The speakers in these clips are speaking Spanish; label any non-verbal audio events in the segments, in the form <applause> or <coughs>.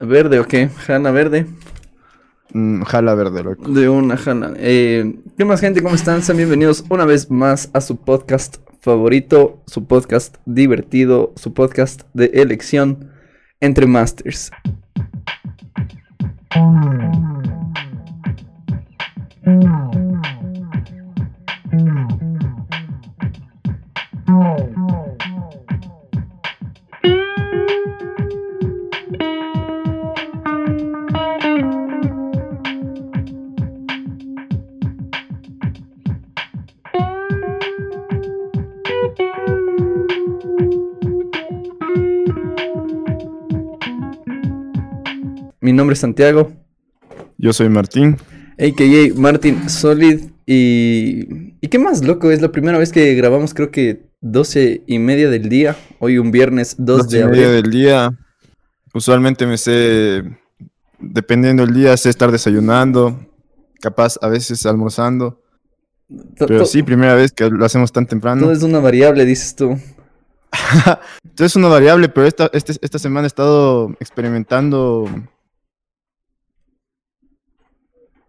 ¿Verde o qué? ¿Jala verde? Mm, jala verde, loco. De una jala. Eh, ¿Qué más, gente? ¿Cómo están? Sean bienvenidos una vez más a su podcast favorito, su podcast divertido, su podcast de elección entre Masters. Nombre es Santiago, Yo soy Martín. a.k.a. Martin Solid. Y... ¿Y qué más, loco? Es la primera vez que grabamos, creo que 12 y media del día. Hoy un viernes 2 Dos de y media abril. del día. Usualmente me sé, dependiendo del día, sé estar desayunando, capaz a veces almorzando. To- Pero sí, primera vez que lo hacemos tan temprano. Todo es una variable, dices tú. <laughs> Entonces es una variable, pero esta, este- esta semana he estado experimentando.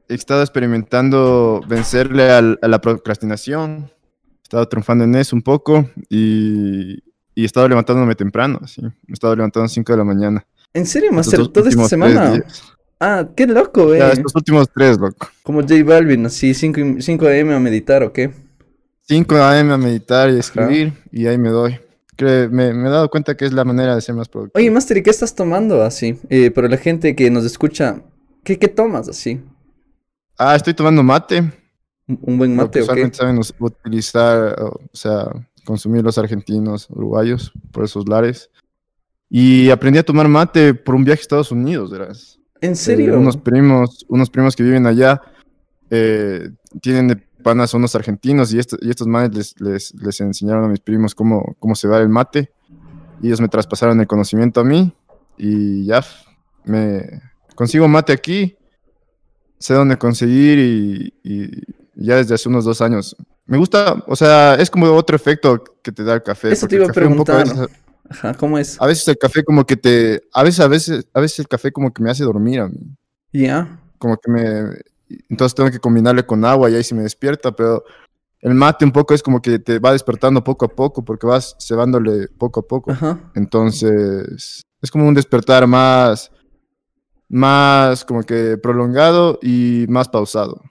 He estado experimentando vencerle al- a la procrastinación. He estado triunfando en eso un poco y, y he estado levantándome temprano. Así. Me he estado levantando a las 5 de la mañana. ¿En serio, Master? ¿Toda esta semana? Ah, qué loco, eh. Ya, estos últimos tres, loco. Como J Balvin, así 5 AM a meditar, ¿o qué? 5 a.m. a meditar y escribir y ahí me doy. Me, me he dado cuenta que es la manera de ser más productivo. Oye, Master, ¿y qué estás tomando así? Eh, para la gente que nos escucha, ¿qué, qué tomas así? Ah, estoy tomando mate. ¿Un buen Lo mate que o qué? usualmente saben utilizar, o sea, consumir los argentinos, uruguayos, por esos lares. Y aprendí a tomar mate por un viaje a Estados Unidos, verás. ¿En Eh, serio? unos primos, unos primos que viven allá, eh, tienen de panas unos argentinos y, esto- y estos manes les, les, les enseñaron a mis primos cómo, cómo se va el mate. Y ellos me traspasaron el conocimiento a mí y ya me consigo mate aquí, sé dónde conseguir y, y ya desde hace unos dos años. Me gusta, o sea, es como otro efecto que te da el café. Eso te iba a preguntar. veces- Ajá, ¿cómo es? a veces el café como que te, a veces, a veces, a veces el café como que me hace dormir a mí Ya. como que me... Entonces tengo que combinarle con agua y ahí sí me despierta, pero el mate un poco es como que te va despertando poco a poco porque vas cebándole poco a poco. Ajá. Entonces es como un despertar más, más como que prolongado y más pausado.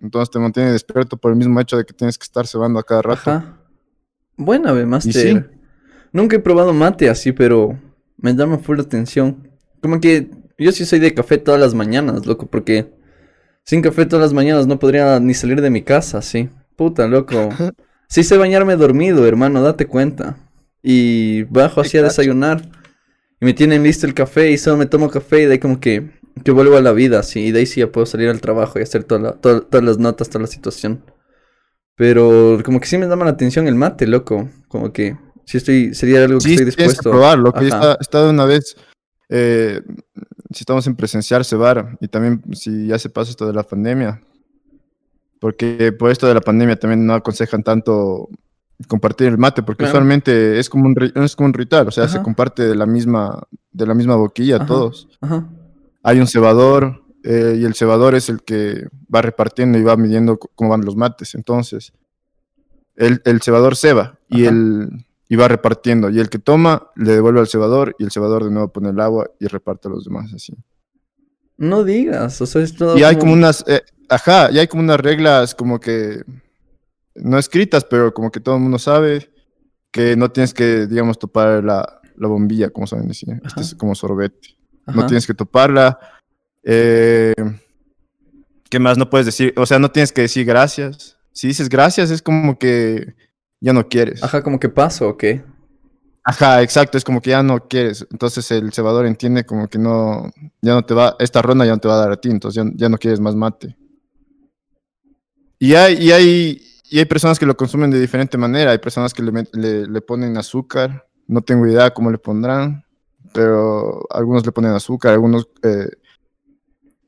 Entonces te mantiene despierto por el mismo hecho de que tienes que estar cebando a cada rato. Ajá. Buena, ve, Master. sí. Nunca he probado mate así, pero me llama full atención. Como que yo sí soy de café todas las mañanas, loco, porque sin café todas las mañanas no podría ni salir de mi casa, sí. Puta, loco. <laughs> Sí sé bañarme dormido, hermano, date cuenta. Y bajo así a desayunar. Y me tienen listo el café y solo me tomo café y de ahí como que, que vuelvo a la vida, así. Y de ahí sí ya puedo salir al trabajo y hacer toda la- toda- todas las notas, toda la situación. Pero como que sí me llama la atención el mate, loco. Como que sí estoy, sería algo que Sí, estoy dispuesto. probarlo. Que yo Ajá. esta- he estado una vez, eh, si estamos en presenciar, cebar, y también si ya se pasa esto de la pandemia, porque por esto de la pandemia también no aconsejan tanto compartir el mate, porque Claro. usualmente es como un, es como un ritual, o sea, se comparte de la misma, de la misma boquilla Ajá. todos. Ajá. Hay un cebador, eh, y el cebador es el que va repartiendo y va midiendo cómo van los mates. Entonces, el, el cebador ceba y, el, y va repartiendo. Y el que toma le devuelve al cebador y el cebador de nuevo pone el agua y reparte a los demás así. No digas, o sea, es todo Y hay como unas, eh, ajá, y hay como unas reglas como que no escritas, pero como que todo el mundo sabe que no tienes que, digamos, topar la, la bombilla, como saben decir. Este es como sorbete. Ajá. no tienes que toparla. Eh, ¿Qué más no puedes decir? O sea, no tienes que decir gracias. Si dices gracias es como que ya no quieres. Ajá, como que paso, ¿o qué? Ajá, exacto, es como que ya no quieres. Entonces el cebador entiende como que no, ya no te va, esta ronda ya no te va a dar a ti, entonces ya, ya no quieres más mate. Y hay, y hay, y hay personas que lo consumen de diferente manera. Hay personas que le, le, le ponen azúcar. No tengo idea cómo le pondrán, pero algunos le ponen azúcar, algunos... eh,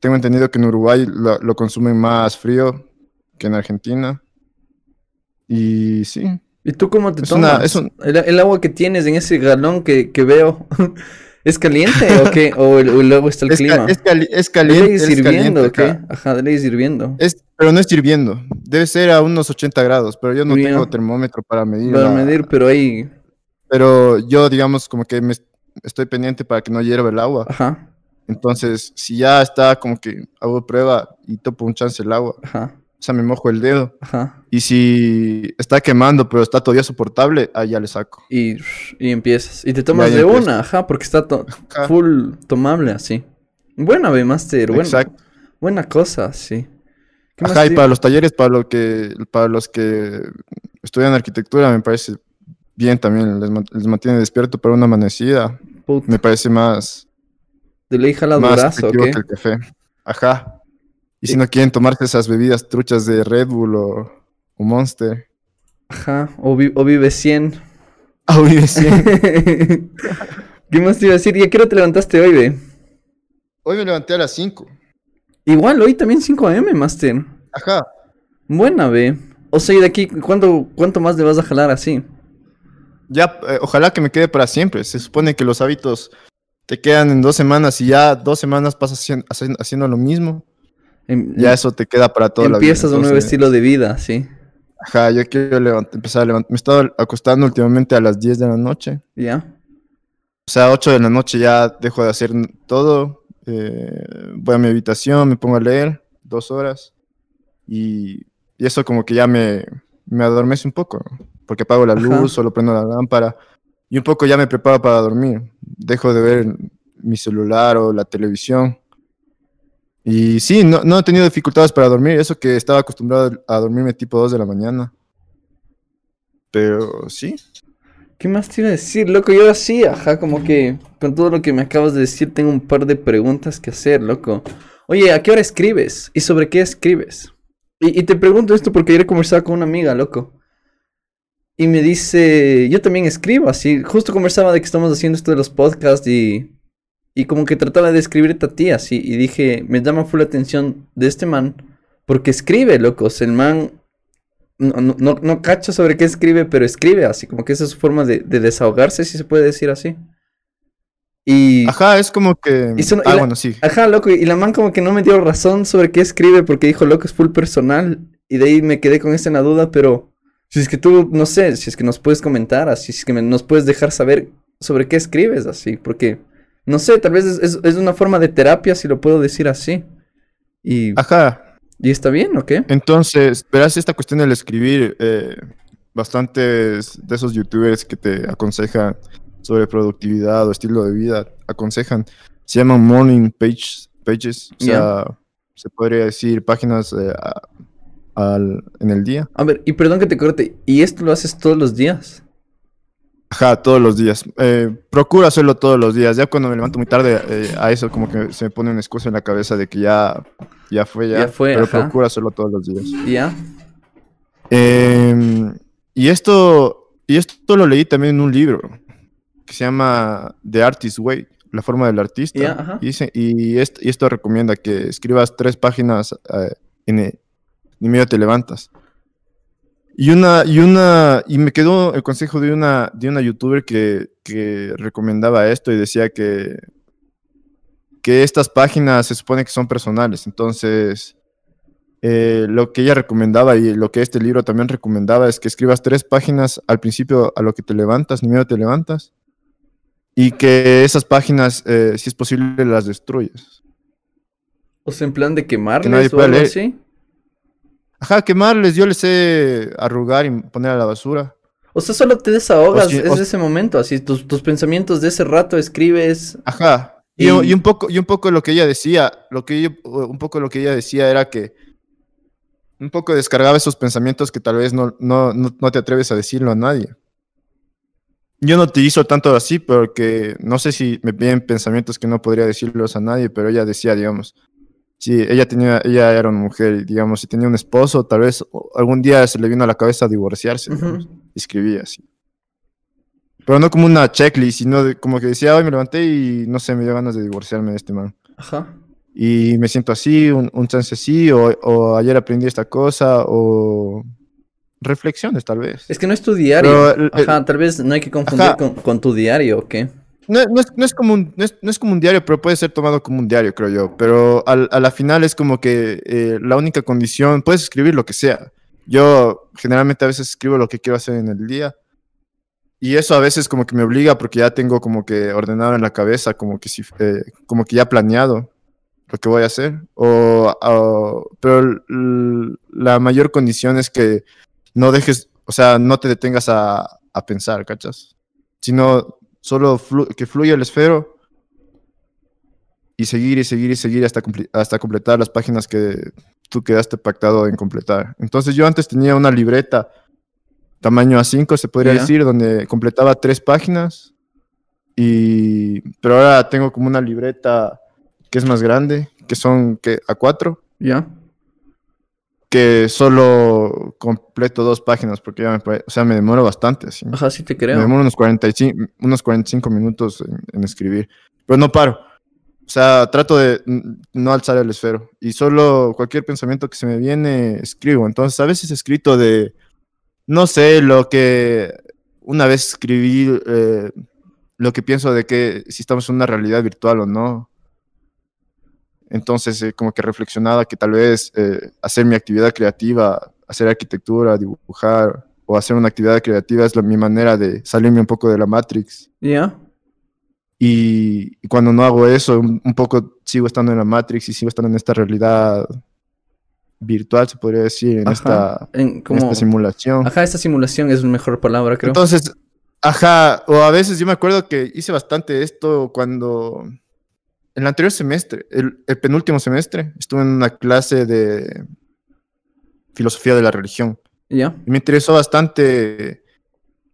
tengo entendido que en Uruguay lo, lo consumen más frío que en Argentina. Y sí, ¿Y tú cómo te Es una- tomas? es un- el, el agua que tienes en ese galón que, que veo <laughs> ¿Es caliente o qué? <laughs> ¿O, el- o luego está el Es, ca- clima? es cali- es ¿De caliente. es hirviendo o qué? Ajá, de ley es hirviendo. Es, pero no es hirviendo. Debe ser a unos 80 grados, pero yo no tengo termómetro para medir. Para la- medir, pero ahí... Pero yo, digamos, como que me est- estoy pendiente para que no hierva el agua. Ajá, Entonces, si ya está como que hago prueba y topo un chance el agua, ajá, o sea, me mojo el dedo. ajá. Y si está quemando, pero está todavía soportable, ahí ya le saco. Y, y empiezas. Y te tomas de empiezo. una, ajá, porque está to- <laughs> Ajá. full tomable así. Buena, B Master, buena, Exacto. buena cosa, sí. ¿Qué más Ajá, y para los talleres, para, lo que, para los que estudian arquitectura, me parece bien también. Les, man- les mantiene despierto para una amanecida. Puta, Me parece más, de ley jala más durazo, ¿o efectivo qué? que el café. Ajá. Y si no quieren tomarse esas bebidas truchas de Red Bull o, o Monster. Ajá, o, vi- o vive 100. Ah. <laughs> ¿Qué más te iba a decir? ¿Y a qué hora te levantaste hoy, ve? Hoy me levanté a las 5. Igual, hoy también 5 AM, Master. Ajá. Buena, ve. O sea, y de aquí, ¿cuánto, ¿cuánto más le vas a jalar así? Ya, eh, ojalá que me quede para siempre. Se supone que los hábitos te quedan en dos semanas y ya dos semanas pasas haciendo lo mismo. Em- Ya eso te queda para toda la vida. empiezas un nuevo estilo de vida, sí. Ajá, yo quiero empezar a levantar. Me he estado acostando últimamente a las 10 de la noche. ¿Ya? O sea, 8 de la noche ya dejo de hacer todo. eh, voy a mi habitación, me pongo a leer dos horas. Y, y eso como que ya me, me adormece un poco. Porque apago la Ajá. luz, solo prendo la lámpara. Y un poco ya me preparo para dormir. Dejo de ver mi celular o la televisión. Y sí, no, no he tenido dificultades para dormir. Eso que estaba acostumbrado a dormirme tipo 2 de la mañana. Pero sí. ¿Qué más te iba a decir, loco? Yo sí, ajá, como que con todo lo que me acabas de decir tengo un par de preguntas que hacer, loco. Oye, ¿a qué hora escribes? ¿Y sobre qué escribes? Y, y te pregunto esto porque ayer conversaba con una amiga, loco. Y me dice, yo también escribo, así, justo conversaba de que estamos haciendo esto de los podcasts y, y como que trataba de escribirte a ti, así, y dije, me llama full la atención de este man, porque escribe, loco, o sea, el man no, no, no, no cacho sobre qué escribe, pero escribe así, como que esa es su forma de, de desahogarse, si se puede decir así. Y, Ajá, es como que. Y son- y ah, la- bueno, sí. ajá, loco, y la man como que no me dio razón sobre qué escribe, porque dijo, loco, es full personal, y de ahí me quedé con esa en la duda, pero si es que tú, no sé, si es que nos puedes comentar, así, si es que me- nos puedes dejar saber sobre qué escribes, así, porque, no sé, tal vez es, es- es una forma de terapia, si lo puedo decir así. Y, Ajá. ¿y está bien o qué? Entonces, verás esta cuestión del escribir, eh, bastantes de esos youtubers que te aconsejan sobre productividad o estilo de vida, aconsejan, se llaman morning page, pages, o sea, se podría decir páginas eh, a- al- en el día. A ver, y perdón que te corte, ¿y esto lo haces todos los días? Ajá, todos los días. Eh, procuro hacerlo todos los días. Ya cuando me levanto muy tarde eh, a eso como que se me pone una excusa en la cabeza de que ya, ya fue, ya. Ya fue, pero ajá. procuro hacerlo todos los días. ¿Ya? Em, y esto, y esto lo leí también en un libro que se llama The Artist Way, la forma del artista. Ya, y, dice- y, esto, y esto recomienda que escribas tres páginas eh, en y medio te levantas. Y una, y una, y me quedó el consejo de una, de una youtuber que, que recomendaba esto y decía que, que estas páginas se supone que son personales. Entonces, eh, lo que ella recomendaba y lo que este libro también recomendaba es que escribas tres páginas al principio a lo que te levantas, ni medio te levantas, y que esas páginas, eh, si es posible, las destruyes. O sea, en plan de quemarles nadie o algo así. Ajá, quemarles, yo les sé arrugar y poner a la basura. O sea, solo te desahogas si- es o- de ese momento, así, tus, tus pensamientos de ese rato escribes. Ajá. Y, un poco, y un poco lo que ella decía, lo que yo- un poco lo que ella decía era que un poco descargaba esos pensamientos que tal vez no, no, no, no te atreves a decirlo a nadie. Yo no utilizo tanto así porque no sé si me vienen pensamientos que no podría decirlos a nadie, pero ella decía, digamos, si ella tenía, ella era una mujer, digamos, si tenía un esposo, tal vez algún día se le vino a la cabeza divorciarse, digamos, escribía así. Pero no como una checklist, sino de- como que decía, hoy me levanté y no sé, me dio ganas de divorciarme de este man. Ajá. Y me siento así, un, un chance así, o, o ayer aprendí esta cosa, o reflexiones tal vez. Es que no es tu diario. Pero Ajá, tal vez no hay que confundir con, con tu diario, ¿o qué? No, es, no es como un, no, es, no es como un diario, pero puede ser tomado como un diario, creo yo. Pero al- a la final es como que eh, la única condición, puedes escribir lo que sea. Yo generalmente a veces escribo lo que quiero hacer en el día. Y eso a veces como que me obliga porque ya tengo como que ordenado en la cabeza, como que, si, eh, como que ya planeado lo que voy a hacer. O, pero la mayor condición es que no dejes, o sea, no te detengas a, a pensar, ¿cachas? Sino solo flu- que fluya el esfero y seguir y seguir y seguir hasta, comple- hasta completar las páginas que tú quedaste pactado en completar. Entonces yo antes tenía una libreta tamaño A5, se podría decir, donde completaba tres páginas. Y, pero ahora tengo como una libreta que es más grande, que son que A4, ¿Ya? Que solo completo dos páginas, porque ya me, o sea, me demoro bastante. Así. Ajá, sí te Me creo. demoro unos 45, unos 45 minutos en, en escribir. Pero no paro. O sea, trato de no alzar el esfero. Y solo cualquier pensamiento que se me viene, escribo. Entonces, a veces he escrito de, no sé, lo que una vez escribí, eh, lo que pienso de que si estamos en una realidad virtual o no. Entonces, eh, como que reflexionaba que tal vez eh, hacer mi actividad creativa, hacer arquitectura, dibujar o hacer una actividad creativa es la, mi manera de salirme un poco de la Matrix. ¿Ya? Y, y cuando no hago eso, un, un poco sigo estando en la Matrix y sigo estando en esta realidad virtual, se podría decir, en, Ajá. esta, En, en como... esta simulación. Ajá, esta simulación es una mejor palabra, creo. Entonces, ajá, o a veces yo me acuerdo que hice bastante esto cuando, el anterior semestre, el, el penúltimo semestre, estuve en una clase de filosofía de la religión. ¿Ya? Y me interesó bastante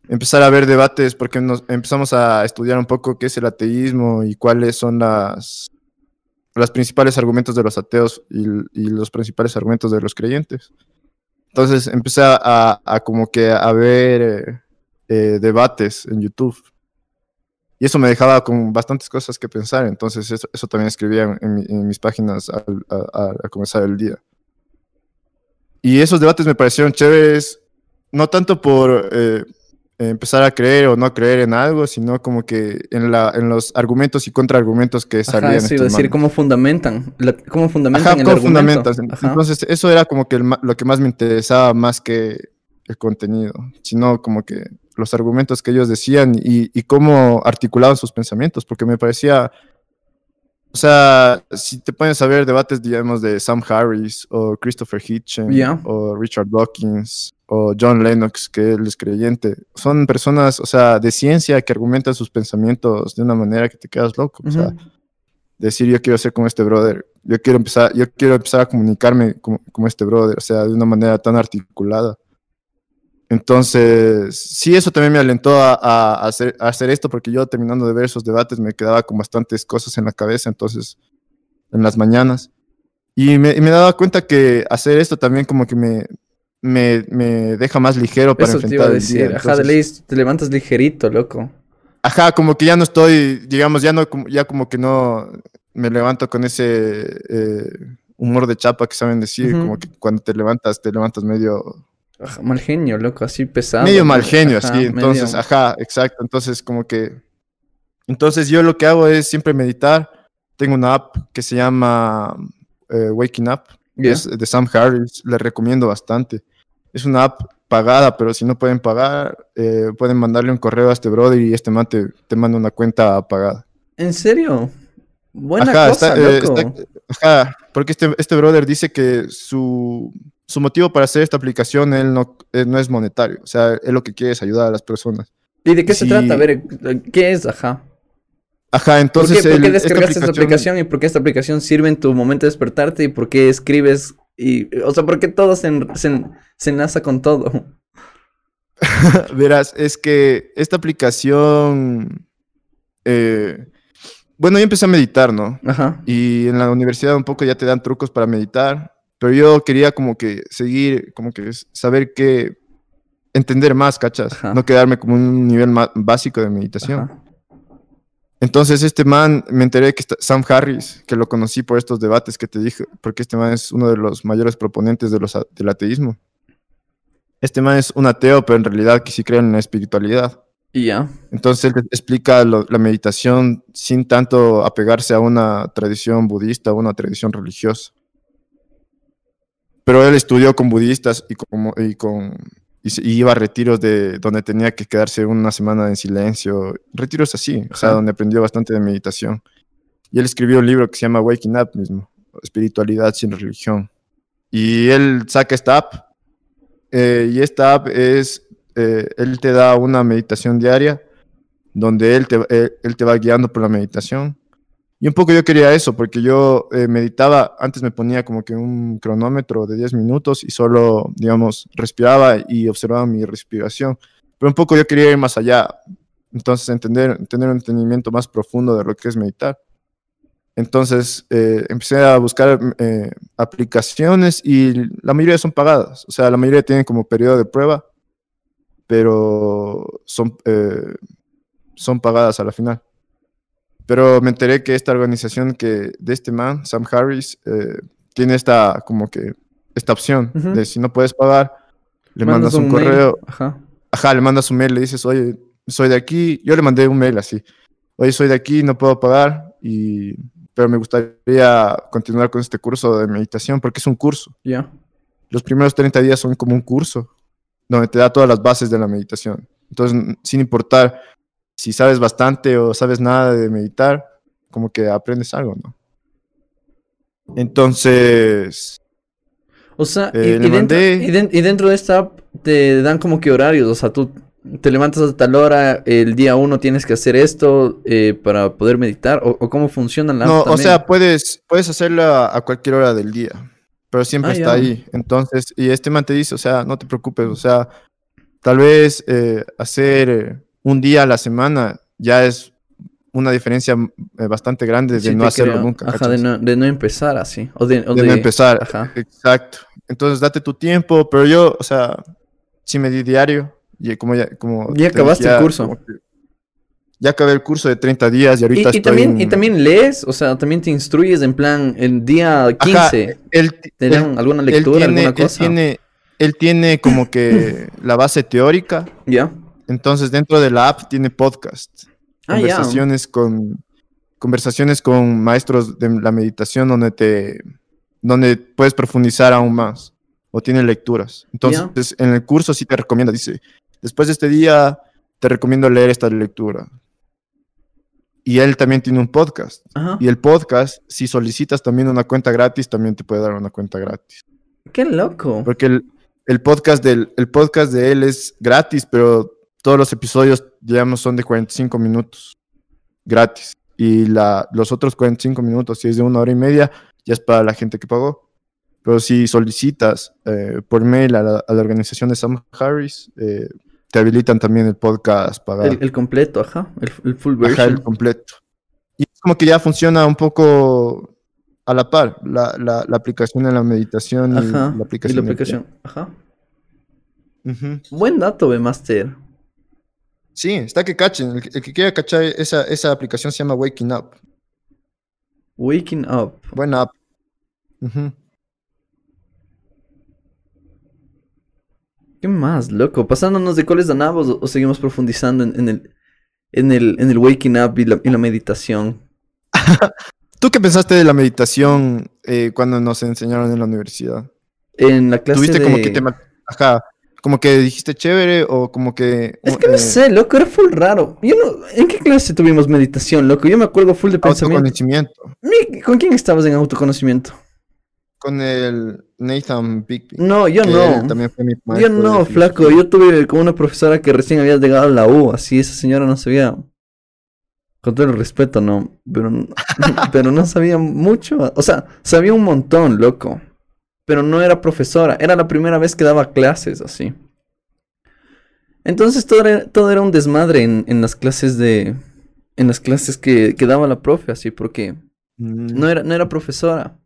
empezar a ver debates porque nos empezamos a estudiar un poco qué es el ateísmo y cuáles son las, los principales argumentos de los ateos y, y los principales argumentos de los creyentes. Entonces empecé a, a como que a ver eh, eh, debates en YouTube. Y eso me dejaba con bastantes cosas que pensar. Entonces eso, eso también escribía en, en en mis páginas al- a- a- a comenzar el día. Y esos debates me parecieron chéveres, no tanto por eh, empezar a creer o no creer en algo, sino como que en, la, en los argumentos y contraargumentos que salían. Ajá, iba a estos decir, cómo fundamentan, la- cómo fundamentan Ajá, el ¿cómo argumento. fundamentas? Ajá. Entonces, eso era como que el lo que más me interesaba más que el contenido, sino como que los argumentos que ellos decían y, y cómo articulaban sus pensamientos, porque me parecía, o sea, si te pones a ver debates, digamos, de Sam Harris o Christopher Hitchens o Richard Dawkins o John Lennox, que él es creyente, son personas, o sea, de ciencia que argumentan sus pensamientos de una manera que te quedas loco, o sea, decir yo quiero ser como este brother, yo quiero empezar, yo quiero empezar a comunicarme como, como este brother, o sea, de una manera tan articulada. Entonces, sí, eso también me alentó a, a hacer, a hacer esto, porque yo terminando de ver esos debates me quedaba con bastantes cosas en la cabeza, entonces, en las mañanas. Y me, y me daba cuenta que hacer esto también como que me, me, me deja más ligero para Eso te iba enfrentar a el decir. día. Ajá, de Entonces- ley te levantas ligerito, loco. Ajá, como que ya no estoy, digamos, ya no, como- ya como que no me levanto con ese eh, humor de chapa que saben decir, como que cuando te levantas, te levantas medio, Ajá, mal genio, loco, así pesado. medio mal genio, Ajá, así. Entonces, medio- ajá, exacto. Entonces, como que, entonces yo lo que hago es siempre meditar. Tengo una app que se llama eh, Waking Up, Ya. es de Sam Harris, le recomiendo bastante. Es una app pagada, pero si no pueden pagar, eh, pueden mandarle un correo a este brother y este man te, te manda una cuenta pagada. ¿En serio? Buena Ajá, cosa, está, eh, está- ajá, porque este, este brother dice que su, su motivo para hacer esta aplicación él no, eh, no es monetario, o sea, él lo que quiere es ayudar a las personas. ¿Y de qué se trata? A ver, ¿qué es? Ajá. Ajá, ¿Por entonces... qué, por qué el- esta descargaste esta aplicación y por qué esta aplicación sirve en tu momento de despertarte y por qué escribes y, o sea, por qué todo se, en- se, en- se enlaza con todo? <laughs> Verás, es que esta aplicación... eh, bueno, yo empecé a meditar, ¿no? Ajá. Y en la universidad un poco ya te dan trucos para meditar, pero yo quería como que seguir, como que saber qué, entender más, ¿cachas? Ajá. No quedarme como un nivel ma- básico de meditación. Ajá. Entonces este man, me enteré que está- Sam Harris, que lo conocí por estos debates que te dije, porque este man es uno de los mayores proponentes de los, del ateísmo. Este man es un ateo, pero en realidad que sí cree en la espiritualidad. Y ya. Entonces él explica lo- la meditación sin tanto apegarse a una tradición budista o una tradición religiosa. Pero él estudió con budistas y, como, y, con, y, iba a retiros de donde tenía que quedarse una semana en silencio, retiros así, o sea, donde aprendió bastante de meditación. Y él escribió un libro que se llama Waking Up mismo, Espiritualidad sin religión. Y él saca esta app, eh, y esta app es, eh, él te da una meditación diaria, donde él te, él, él te va guiando por la meditación. Y un poco yo quería eso, porque yo eh, meditaba, antes me ponía como que un cronómetro de 10 minutos y solo, digamos, respiraba y observaba mi respiración. Pero un poco yo quería ir más allá, entonces entender, tener un entendimiento más profundo de lo que es meditar. Entonces eh, empecé a buscar eh, aplicaciones y la mayoría son pagadas, o sea, la mayoría tienen como periodo de prueba, pero son, eh, son pagadas a la final. Pero me enteré que esta organización que de este man, Sam Harris, eh, tiene esta como que esta opción Ujú. de si no puedes pagar, le mandas, un, correo, Ajá. ajá, le mandas un mail, le dices, oye, soy de aquí, yo le mandé un mail así, oye, soy de aquí, no puedo pagar, y, pero me gustaría continuar con este curso de meditación porque es un curso. Ya. Los primeros 30 días son como un curso donde te da todas las bases de la meditación. Entonces, sin importar si sabes bastante o sabes nada de meditar, como que aprendes algo, ¿no? Entonces, O sea, y, Eh, y dentro, y, y dentro de esta app te dan como que horarios. O sea, tú te levantas a tal hora, el día uno tienes que hacer esto eh, para poder meditar. O, o cómo funciona la app no, o sea, puedes, puedes hacerlo a, cualquier hora del día, pero siempre Ah, está ya. ahí. Entonces, y este man te dice, o sea, no te preocupes, o sea, tal vez eh, hacer un día a la semana ya es una diferencia eh, bastante grande de Sí, no hacerlo creo. nunca. Ajá, de no, de no empezar así. O de, o de no de- empezar. Ajá. Exacto. Entonces date tu tiempo, pero yo, o sea, sí me di diario. Y como ya, como Ya te acabaste el curso. Ya acabé el curso de 30 días y Y, ahorita y estoy también, y en- también lees, o sea, también te instruyes en plan, el día 15, Ajá, él, ¿te él- dan alguna él lectura, tiene, alguna él cosa? tiene, él tiene como que <coughs> la base teórica. ¿Ya? Entonces dentro de la app tiene podcast. Ah, conversaciones con conversaciones con maestros de la meditación donde te donde puedes profundizar aún más o tiene lecturas. Entonces, en el curso sí te recomienda, dice, después de este día te recomiendo leer esta lectura. Y él también tiene un podcast. Ajá. Y el podcast, si solicitas también una cuenta gratis, también te puede dar una cuenta gratis. Qué loco. Porque el, el podcast, del, el podcast de él es gratis, pero todos los episodios, digamos, son de 45 minutos. Gratis. Y la, los otros 45 minutos, si es de una hora y media, ya es para la gente que pagó. Pero si solicitas eh, por mail a la, a la organización de Sam Harris, eh, te habilitan también el podcast pagado. El, el completo, ajá. El, el full Ajá, version. el completo. Y es como que ya funciona un poco a la par, la, la, la aplicación de la meditación y Ajá. la Y aplicación. la aplicación. Ajá. Buen dato, B Master. Sí, está que cachen. El, que- el que quiera cachar esa, esa aplicación se llama Waking Up. Waking up. Buena app. ¿Qué más, loco? ¿Pasándonos de cuáles danabos o, o seguimos profundizando en, en el, en, el, en el waking up y la, y la meditación? <laughs> ¿Tú qué pensaste de la meditación eh, cuando nos enseñaron en la universidad? En la clase ¿Tuviste de... como que te... Ajá, como que dijiste chévere o como que... Es que no eh, sé, loco, era full raro. Yo no... ¿En qué clase tuvimos meditación, loco? Yo me acuerdo full de. Autoconocimiento. Mi- ¿Con quién estabas en autoconocimiento? Con el Nathan Bigby. No, yo no. él también fue mi Yo no, flaco. Yo tuve con una profesora que recién había llegado a la U. Así, esa señora no sabía. Con todo el respeto, no. Pero, <laughs> pero no sabía mucho. O sea, sabía un montón, loco. Pero no era profesora. Era la primera vez que daba clases, así. Entonces todo era, todo era un desmadre en, en las clases de. En las clases que, que daba la profe, así, porque Mm. no era, no era profesora.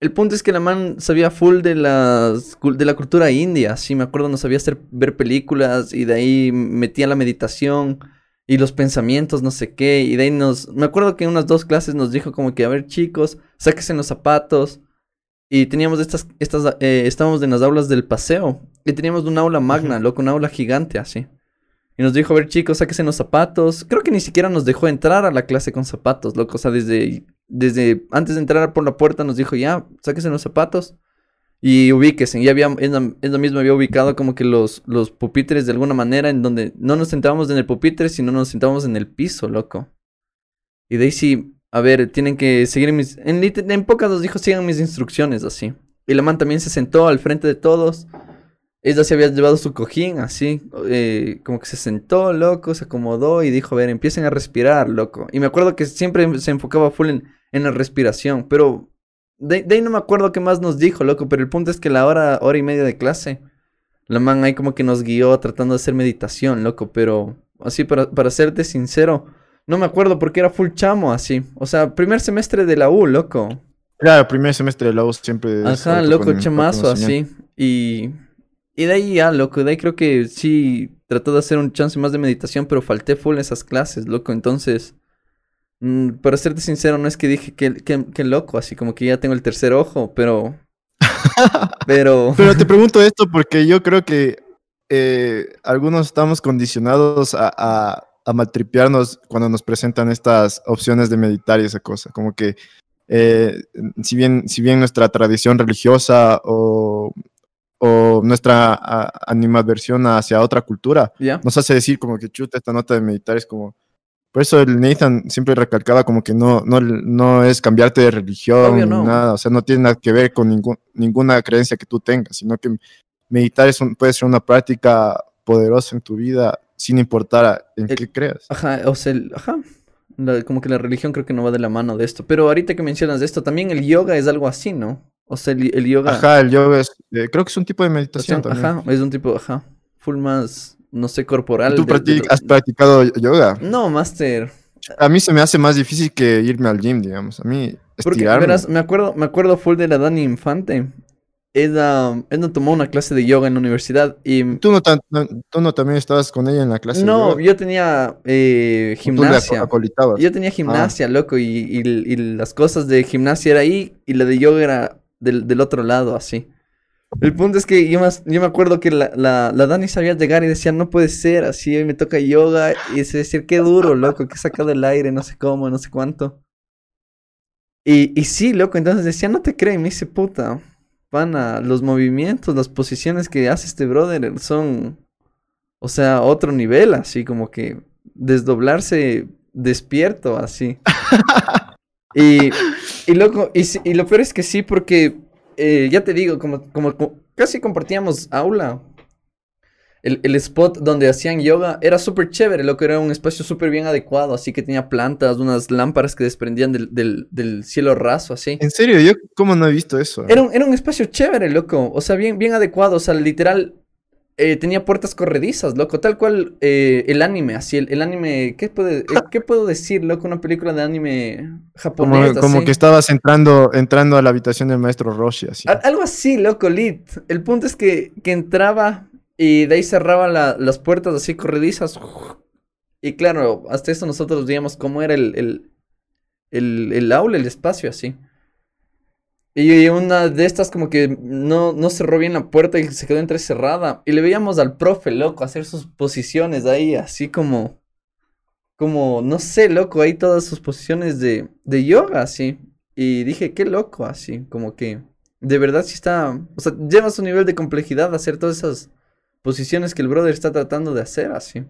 El punto es que la man sabía full de, las, de la cultura india. Sí, me acuerdo, no sabía hacer, ver películas y de ahí metía la meditación y los pensamientos, no sé qué. Y de ahí nos... Me acuerdo que en unas dos clases nos dijo como que, a ver chicos, sáquense los zapatos. Y teníamos estas, estas, eh, estábamos en las aulas del paseo. Y teníamos una aula magna, loco, una aula gigante así. Y nos dijo, a ver chicos, sáquense los zapatos. Creo que ni siquiera nos dejó entrar a la clase con zapatos, loco. O sea, desde, desde antes de entrar por la puerta nos dijo, ya, sáquense los zapatos. Y ubíquese. Y había, lo mismo, había ubicado como que los, los pupitres de alguna manera en donde no nos sentábamos en el pupitre, sino nos sentábamos en el piso, loco. Y de ahí sí, a ver, tienen que seguir mis... En, pocas nos dijo, sigan mis instrucciones, así. Y la man también se sentó al frente de todos. Ella se había llevado su cojín, así, eh, como que se sentó, loco, se acomodó y dijo, a ver, empiecen a respirar, loco. Y me acuerdo que siempre se enfocaba full en, en la respiración, pero de, ahí no me acuerdo qué más nos dijo, loco, pero el punto es que la hora, hora y media de clase, la man ahí como que nos guió tratando de hacer meditación, loco, pero así para, para serte sincero, no me acuerdo porque era full chamo así. O sea, primer semestre de la U, loco. Claro, primer semestre de la U siempre. Ajá, loco, chamazo así. Y, y de ahí ya, loco, de ahí creo que sí trató de hacer un chance más de meditación, pero falté full en esas clases, loco. Entonces, mm, para serte sincero, no es que dije que, que, loco, así como que ya tengo el tercer ojo, pero... <laughs> pero... pero te <laughs> pregunto esto porque yo creo que eh, algunos estamos condicionados a a maltripearnos cuando nos presentan estas opciones de meditar y esa cosa. Como que eh, si, bien, si bien nuestra tradición religiosa o, o nuestra animadversión hacia otra cultura nos hace decir como que chuta esta nota de meditar es como... Por eso el Nathan siempre recalcaba como que no, no, no es cambiarte de religión, ni nada, o sea, no tiene nada que ver con ningún, ninguna creencia que tú tengas, sino que meditar es puede ser una práctica poderosa en tu vida sin importar en qué creas. Ajá, o sea, ajá. como que la religión creo que no va de la mano de esto. Pero ahorita que mencionas de esto, también el yoga es algo así, ¿no? O sea, el, yoga. Ajá, el yoga es. Eh, creo que es un tipo de meditación. también. Ajá, es un tipo, ajá. Full más, no sé, corporal. ¿Tú has practicado yoga? No, master. A mí se me hace más difícil que irme al gym, digamos. A mí, estirarme. Porque, me acuerdo, me acuerdo full de la Dani Infante ella, no tomó una clase de yoga en la universidad y... ¿Tú no, tú no también estabas con ella en la clase No, de yoga? yo tenía eh, gimnasia. Yo tenía gimnasia, loco, y, las cosas de gimnasia era ahí y la de yoga era del, otro lado, así. El punto es que yo, yo me acuerdo que la, la, Dani sabía llegar y decía, no puede ser, así hoy me toca yoga, y se decía, qué duro, loco, que he sacado el aire, no sé cómo, no sé cuánto. Y, y sí, loco, entonces decía, no te crees, me dice, puta, pana, los movimientos, las posiciones que hace este brother son, o sea, otro nivel, así como que desdoblarse despierto, así. <laughs> y, y, loco, y, y, lo peor es que sí, porque eh, ya te digo, como, como casi compartíamos aula el, spot donde hacían yoga era súper chévere, lo que era un espacio súper bien adecuado, así que tenía plantas, unas lámparas que desprendían del, cielo raso, así. ¿En serio? ¿Yo cómo no he visto eso? Era un, era un espacio chévere, loco, o sea, bien, bien adecuado, o sea, literal, eh, tenía puertas corredizas, loco, tal cual eh, el anime, así, el, anime, ¿qué, puede, eh, <laughs> ¿qué puedo decir, loco? Una película de anime japonés. Como, como que estabas entrando, entrando a la habitación del maestro Roshi, así. algo así, loco, lit. El punto es que, que entraba y de ahí cerraban las puertas así corredizas. Y claro, hasta eso nosotros veíamos cómo era el, el, el, el aula, el espacio así. Y una de estas como que no, no cerró bien la puerta y se quedó entrecerrada. Y le veíamos al profe, loco, hacer sus posiciones ahí, así como... Como, no sé, loco, ahí todas sus posiciones de, de yoga, así. Y dije, qué loco, así, como que... De verdad sí está... O sea, lleva su nivel de complejidad hacer todas esas posiciones que el brother está tratando de hacer así.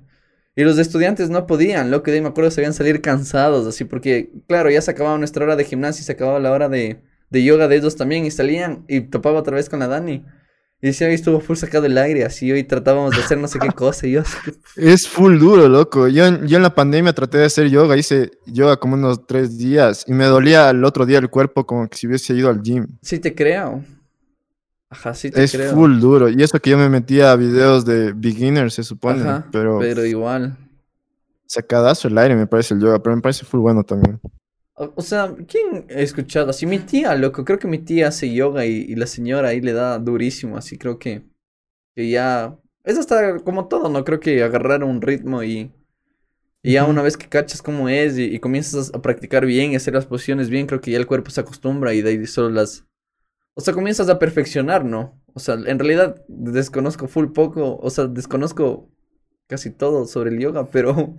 Y los estudiantes no podían, lo que de me acuerdo se habían salir cansados así, porque claro, ya se acababa nuestra hora de gimnasia y se acababa la hora de, de yoga de ellos también y salían y topaba otra vez con la Dani. Y decía, hoy estuvo full sacado el aire, así hoy tratábamos de hacer no sé qué <laughs> cosa. Y yo, Es full duro, loco. Yo, yo en la pandemia traté de hacer yoga, hice yoga como unos tres días y me dolía el otro día el cuerpo como que si hubiese ido al gym. Sí, te creo. Ajá, sí te es full duro. Y eso que yo me metía a videos de beginners, se supone. pero, pero igual. Sacadazo el aire, me parece el yoga, pero me parece full bueno también. O, sea, ¿quién he escuchado? Así mi tía, loco. Creo que mi tía hace yoga y, la señora ahí le da durísimo. Así creo que, que ya. Eso está como todo, ¿no? Creo que agarrar un ritmo y. Y ya una vez que cachas cómo es y, y, comienzas a practicar bien y hacer las posiciones bien, creo que ya el cuerpo se acostumbra y de ahí solo las, o sea, comienzas a perfeccionar, ¿no? O sea, en realidad desconozco full poco, o sea, desconozco casi todo sobre el yoga, pero,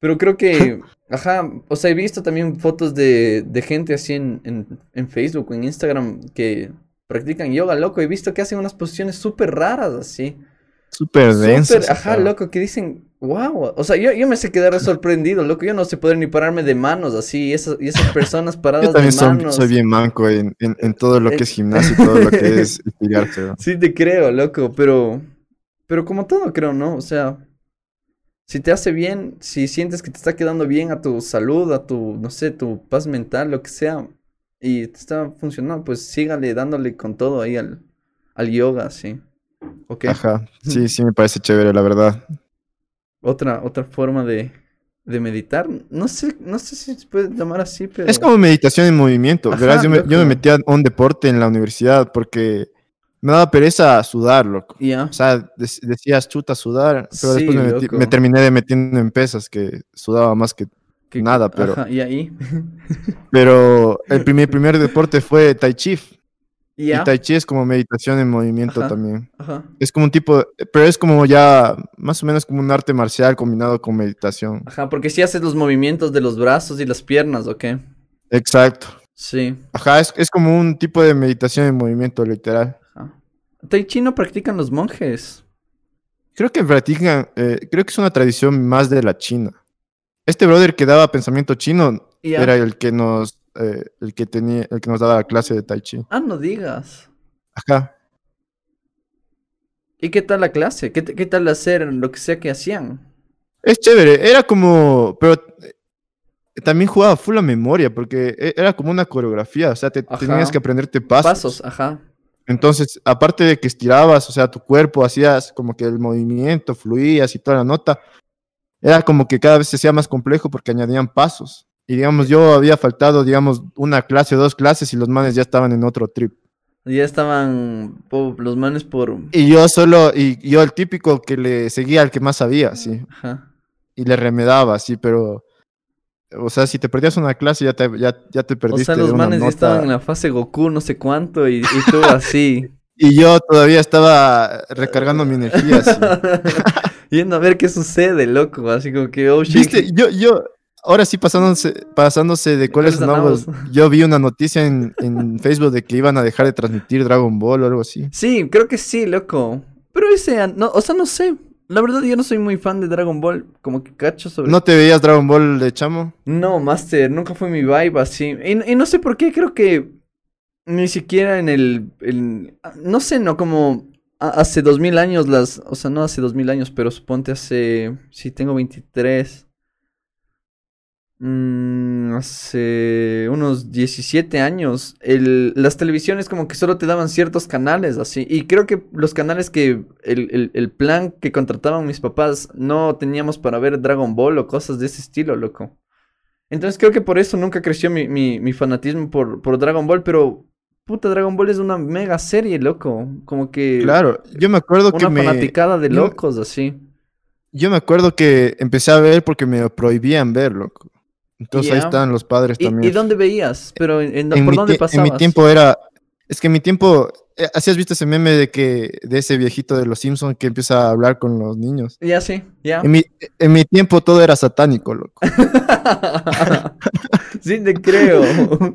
pero creo que, <laughs> ajá, o sea, he visto también fotos de, de gente así en, en, en Facebook o en Instagram que practican yoga, loco. He visto que hacen unas posiciones súper raras así. Súper denso. Súper, ajá, loco, que dicen, wow. O sea, yo, yo me sé quedar sorprendido, loco. Yo no sé poder ni pararme de manos así. Y esas, y esas personas <laughs> paradas Yo también de manos. soy bien manco en, en, en todo lo que es gimnasio y todo lo que es <laughs> estirarse. ¿no? Sí, te creo, loco, pero. Pero como todo, creo, ¿no? O sea. Si te hace bien, si sientes que te está quedando bien a tu salud, a tu, no sé, tu paz mental, lo que sea, y te está funcionando, pues sígale dándole con todo ahí al, al yoga, sí. ¿Ok? Ajá. Sí, <laughs> sí me parece chévere, la verdad. Otra, otra forma de, de meditar. No sé, no sé si se puede llamar así, pero. Es como meditación en movimiento. Ajá, yo me, yo me metí a un deporte en la universidad porque me daba pereza sudar, loco. O sea, dec- decías chuta sudar, pero Sí, después me, metí- me terminé de metiendo en pesas que sudaba más que... que- nada, pero- Ajá, y ahí. Pero el <laughs> primer, primer deporte fue Tai Chi. Y Tai Chi es como meditación en movimiento Ajá. también. Ajá. Es como un tipo, pero es como ya más o menos como un arte marcial combinado con meditación. Ajá, porque si haces los movimientos de los brazos y las piernas, ¿ok? Exacto. Sí. Ajá, es, es como un tipo de meditación en movimiento literal. Ajá. Tai Chi no practican los monjes. Creo que practican, eh, creo que es una tradición más de la China. Este brother que daba pensamiento chino era el que nos, eh, el que tenía, el que nos daba la clase de Tai Chi. Ah, no digas. Ajá. ¿Y qué tal la clase? ¿Qué, qué tal hacer lo que sea que hacían? Es chévere, era como, pero eh, también jugaba full a memoria porque e- era como una coreografía, o sea, te tenías que aprenderte pasos. Pasos, ajá. Entonces, aparte de que estirabas, o sea, tu cuerpo hacías como que el movimiento, fluías y toda la nota, era como que cada vez se hacía más complejo porque añadían pasos. Y digamos, yo había faltado, digamos, una clase o dos clases y los manes ya estaban en otro trip. Ya estaban po- los manes por... Y yo solo, y yo el típico que le seguía al que más sabía, sí. Ajá. Y le remedaba, sí, pero... O sea, si te perdías una clase ya te, ya, ya te O perdiste sea, de los una manes ya nota. estaban en la fase Goku, no sé cuánto, y, y tú así. <laughs> Y yo todavía estaba recargando mi energía, sí. <laughs> Yendo a ver qué sucede, loco. Así como que, oh shit. Viste, yo, yo, ahora sí pasándose, pasándose de cuáles andamos? <laughs> yo vi una noticia en, en Facebook de que iban a dejar de transmitir Dragon Ball o algo así. Sí, creo que sí, loco. Pero ese, no, o sea, no sé. La verdad, yo no soy muy fan de Dragon Ball. Como que cacho sobre. ¿No te veías Dragon Ball de chamo? No, Master, nunca fue mi vibe así. Y, y no sé por qué, creo que ni siquiera en el, el- no sé, no, como hace dos mil años las, o sea, no hace dos mil años, pero suponte hace, sí, tengo 23. Mm, hace unos 17 años, el, las televisiones como que solo te daban ciertos canales así. Y creo que los canales que, el, el, el plan que contrataban mis papás no teníamos para ver Dragon Ball o cosas de ese estilo, loco. Entonces creo que por eso nunca creció mi, mi, mi fanatismo por, por Dragon Ball, pero puta, Dragon Ball es una mega serie, loco. Como que Claro, yo me acuerdo que una me, fanaticada de yo- locos, así. yo me acuerdo que empecé a ver porque me prohibían ver, loco. Entonces ahí están los padres ¿Y, también. y dónde veías? Pero en, en- en ¿por dónde pasabas? En mi tiempo era, es que en mi tiempo, eh, ¿así has visto ese meme de que, de ese viejito de los Simpsons que empieza a hablar con los niños? Ya sí, ya. En mi, en mi tiempo todo era satánico, loco. <laughs> sí, te creo.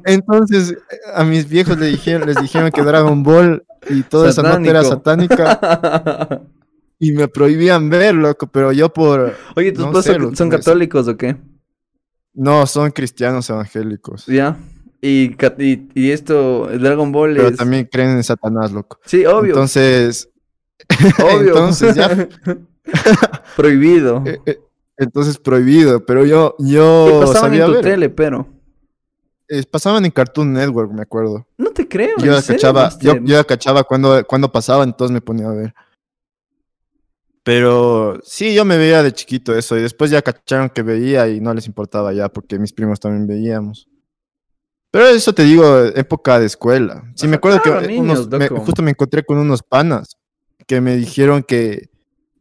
Entonces a mis viejos le dijeron, les dijeron que Dragon Ball y toda esa nota era satánica <laughs> y me prohibían ver, loco, pero yo por... Oye, ¿tus No sé, son, son católicos o qué? No, son cristianos evangélicos. Ya. Y, y, y esto, Dragon Ball Pero es... también creen en Satanás, loco. Sí, obvio. Entonces, <laughs> obvio. <laughs> entonces ya- <laughs> Prohibido. eh, eh, entonces prohibido, pero yo, yo pasaban en tu ver. tele, pero... Eh, pasaban en Cartoon Network, me acuerdo. No te creo, Yo ¿en ya serio, cachaba, yo, yo cachaba cuando, cuando pasaba, entonces me ponía a ver. Pero sí, yo me veía de chiquito eso, y después ya cacharon que veía y no les importaba ya, porque mis primos también veíamos. Pero eso te digo, época de escuela. Sí, me acuerdo claro, que niños, unos- me- loco. justo me encontré con unos panas que me dijeron que,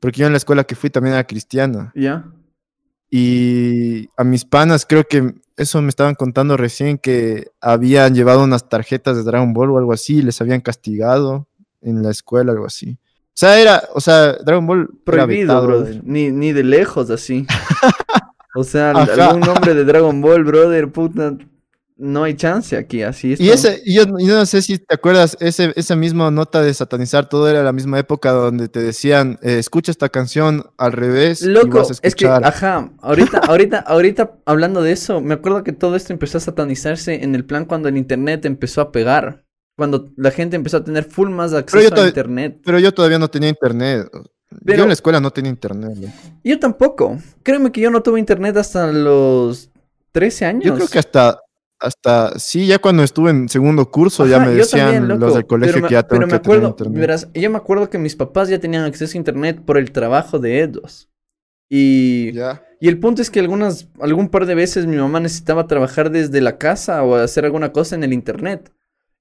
porque yo en la escuela que fui también era cristiana, Ya. y a mis panas creo que eso me estaban contando recién que habían llevado unas tarjetas de Dragon Ball o algo así y les habían castigado en la escuela, algo así. O sea, era, o sea, Dragon Ball Prohibido, brother. Ni, ni de lejos así. <laughs> O sea, Ajá. algún nombre de Dragon Ball, brother, puta. No hay chance aquí, así es. Y ese, y yo, yo no sé si te acuerdas, ese, esa misma nota de satanizar todo era la misma época donde te decían, eh, escucha esta canción al revés y Loco, vas a es que, escuchar. ajá, ahorita, <laughs> ahorita, ahorita hablando de eso, me acuerdo que todo esto empezó a satanizarse en el plan cuando el internet empezó a pegar. Cuando la gente empezó a tener full más acceso a internet. Pero yo todavía no tenía internet. Pero- Yo en la escuela no tenía internet. Yo tampoco. Créeme que yo no tuve internet hasta los 13 años. Yo creo que hasta, hasta, sí, ya cuando estuve en segundo curso ya me decían también, los del colegio pero me- que ya tengo pero que me acuerdo, tener internet. verás, yo me acuerdo que mis papás ya tenían acceso a internet por el trabajo de ellos. Y, Ya. y el punto es que algunas, algún par de veces mi mamá necesitaba trabajar desde la casa o hacer alguna cosa en el internet.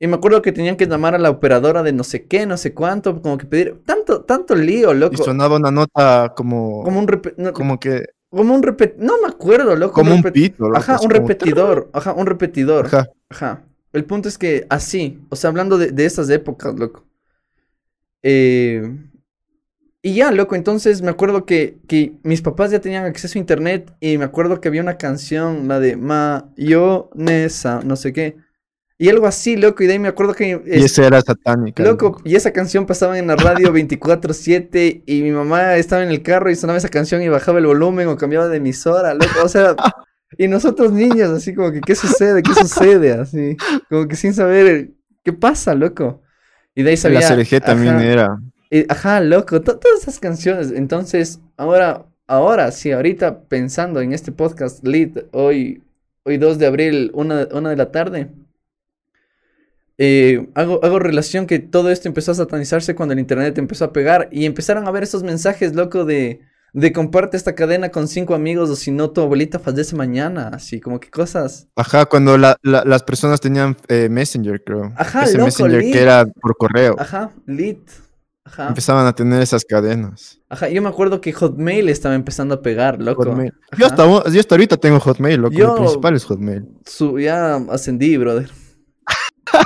Y me acuerdo que tenían que llamar a la operadora de no sé qué, no sé cuánto, como que pedir tanto, tanto lío, Y loco. sonaba una nota como, Como un repe- no, como que, como un repet- no me acuerdo, loco. como un repet- pito. loco, Ajá, un como- repetidor, ajá, un repetidor. Ajá. Ajá. El punto es que así, o sea, hablando de, de esas épocas, loco. Eh, y ya, loco, entonces me acuerdo que, que mis papás ya tenían acceso a internet y me acuerdo que había una canción, la de Mayonesa, no sé qué. Y algo así, loco, y de ahí me acuerdo que... Y es- esa era satánica. Loco, y esa canción pasaba en la radio 24/7 y mi mamá estaba en el carro y sonaba esa canción y bajaba el volumen o cambiaba de emisora, loco, o sea, <laughs> y nosotros niños así como que qué sucede, qué sucede, así, como que sin saber qué pasa, loco. Y de ahí sabía La CRG también ajá, era. ajá, loco, to- todas esas canciones. Entonces, ahora ahora sí, ahorita pensando en este podcast lead hoy hoy 2 de abril, una, una de la tarde. Eh, hago, hago relación que todo esto empezó a satanizarse cuando el internet empezó a pegar y empezaron a ver esos mensajes, loco, de, de comparte esta cadena con cinco amigos o si no tu abuelita fallece mañana, así como que cosas. Ajá, cuando la- la- las personas tenían eh, Messenger, creo. Ajá, Ese loco, Messenger lit. que era por correo. Ajá, lit. Ajá. Empezaban a tener esas cadenas. Ajá, yo me acuerdo que Hotmail estaba empezando a pegar, loco. Hotmail. Yo, hasta, yo hasta ahorita tengo Hotmail, loco. Yo- Mi principal es Hotmail. Su, ya ascendí, brother.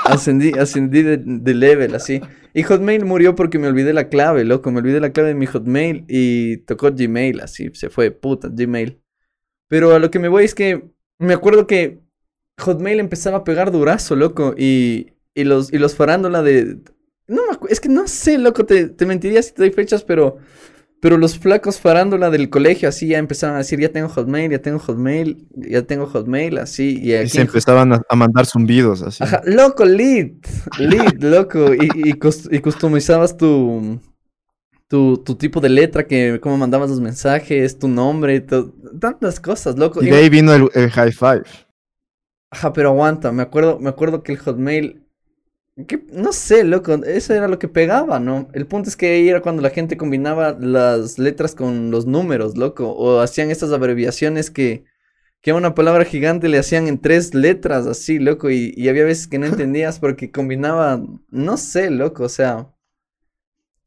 Ascendí, ascendí de, level, así. Y Hotmail murió porque me olvidé la clave, loco. Me olvidé la clave de mi Hotmail y tocó Gmail, así. Se fue, puta, Gmail. Pero a lo que me voy es que me acuerdo que Hotmail empezaba a pegar durazo, loco. Y, y los, y los farándula de... No es que no sé, loco, te, te mentiría si te doy fechas, pero... Pero los flacos farándula del colegio así ya empezaban a decir, ya tengo Hotmail, ya tengo Hotmail, ya tengo Hotmail, así. Y Y aquí se en empezaban a, a mandar zumbidos así. Ajá, loco, lit, lit, <laughs> loco. Y, y, cus- y customizabas tu, tu, tu tipo de letra, que cómo mandabas los mensajes, tu nombre, tantas cosas, loco. Y Y de ahí vino el, el high five. Ajá, pero aguanta, me acuerdo, me acuerdo que el Hotmail, que, no sé, loco, eso era lo que pegaba, ¿no? El punto es que ahí era cuando la gente combinaba las letras con los números, loco, o hacían estas abreviaciones que, que a una palabra gigante le hacían en tres letras, así, loco, y, y había veces que no <laughs> entendías porque combinaba, no sé, loco, o sea,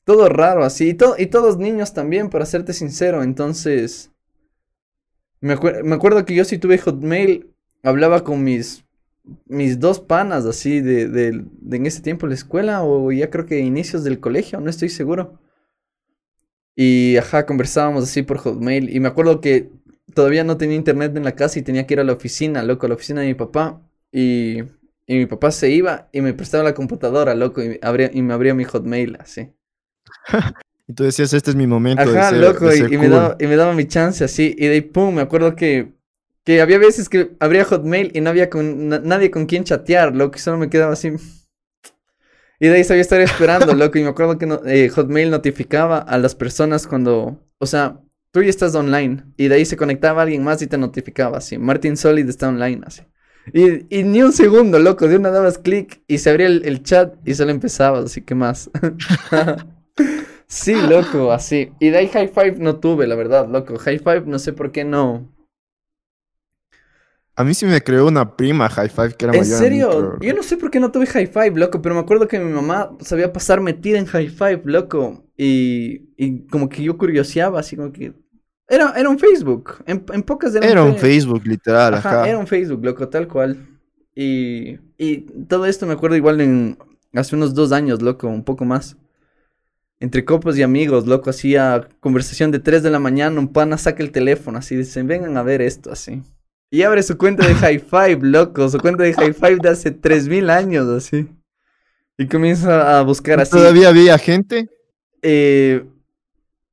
todo raro, así, y, to- y todos niños también, para serte sincero, entonces, me, acuer- me acuerdo que yo sí tuve Hotmail, hablaba con mis mis dos panas así de, de- de en ese tiempo la escuela o ya creo que inicios del colegio, no estoy seguro. Y ajá, conversábamos así por Hotmail y me acuerdo que todavía no tenía internet en la casa y tenía que ir a la oficina, loco, a la oficina de mi papá y, y mi papá se iba y me prestaba la computadora, loco, y, abría, y me abría mi Hotmail así. <laughs> Y tú decías, este es mi momento de ser- loco, de y, ser y me daba, y me daba mi chance así, y de ahí, pum, me acuerdo que, que había veces que abría Hotmail y no había con, na- nadie con quien chatear, loco, y solo me quedaba así. Y de ahí sabía estar esperando, loco, y me acuerdo que eh, Hotmail notificaba a las personas cuando, o sea, tú ya estás online, y de ahí se conectaba alguien más y te notificaba así, Martin Solid está online, así. Y, y ni un segundo, loco, de una dabas clic y se abría el, el chat y solo empezabas, así que más. <laughs> Sí, loco, así. Y de ahí High Five no tuve, la verdad, loco. High Five no sé por qué no. A mí sí me creó una prima high five que era ¿En mayor a mí, serio? pero- Yo no sé por qué no tuve High Five, loco, pero me acuerdo que mi mamá sabía pasar metida en High Five, loco. Y, y como que yo curioseaba, así como que... Era, era un Facebook, en, en pocas era, Era un Facebook, literal, Ajá, ajá. era un Facebook, loco, tal cual. Y, y todo esto me acuerdo igual en hace unos dos años, loco, un poco más. entre copos y amigos, loco, hacía conversación de 3 de la mañana, un pana saca el teléfono, así, dicen, vengan a ver esto, así. Y abre su cuenta de High Five, loco, su cuenta de High Five de hace 3000 años, así. Y comienza a buscar así. ¿Todavía había gente? Eh,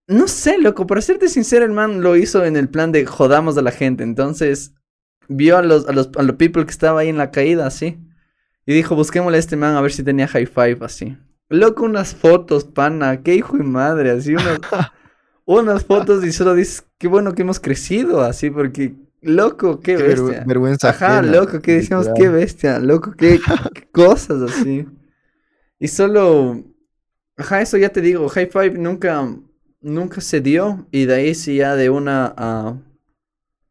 no sé, loco, para serte sincero, el man lo hizo en el plan de jodamos a la gente. Entonces, vio a los, a los, a los people que estaba ahí en la caída, así. Y dijo, busquémosle a este man a ver si tenía high five, así. Loco, unas fotos, pana, qué hijo y madre, así, unas, <laughs> unas fotos y solo dices, qué bueno que hemos crecido, así, porque, loco, qué, Qué bestia. vergü- vergüenza. Ajá, ajena, loco, que decíamos, literal. qué bestia, loco, qué, <laughs> qué cosas así. Y solo, ajá, eso ya te digo, High Five nunca, nunca se dio y de ahí sí ya de una a,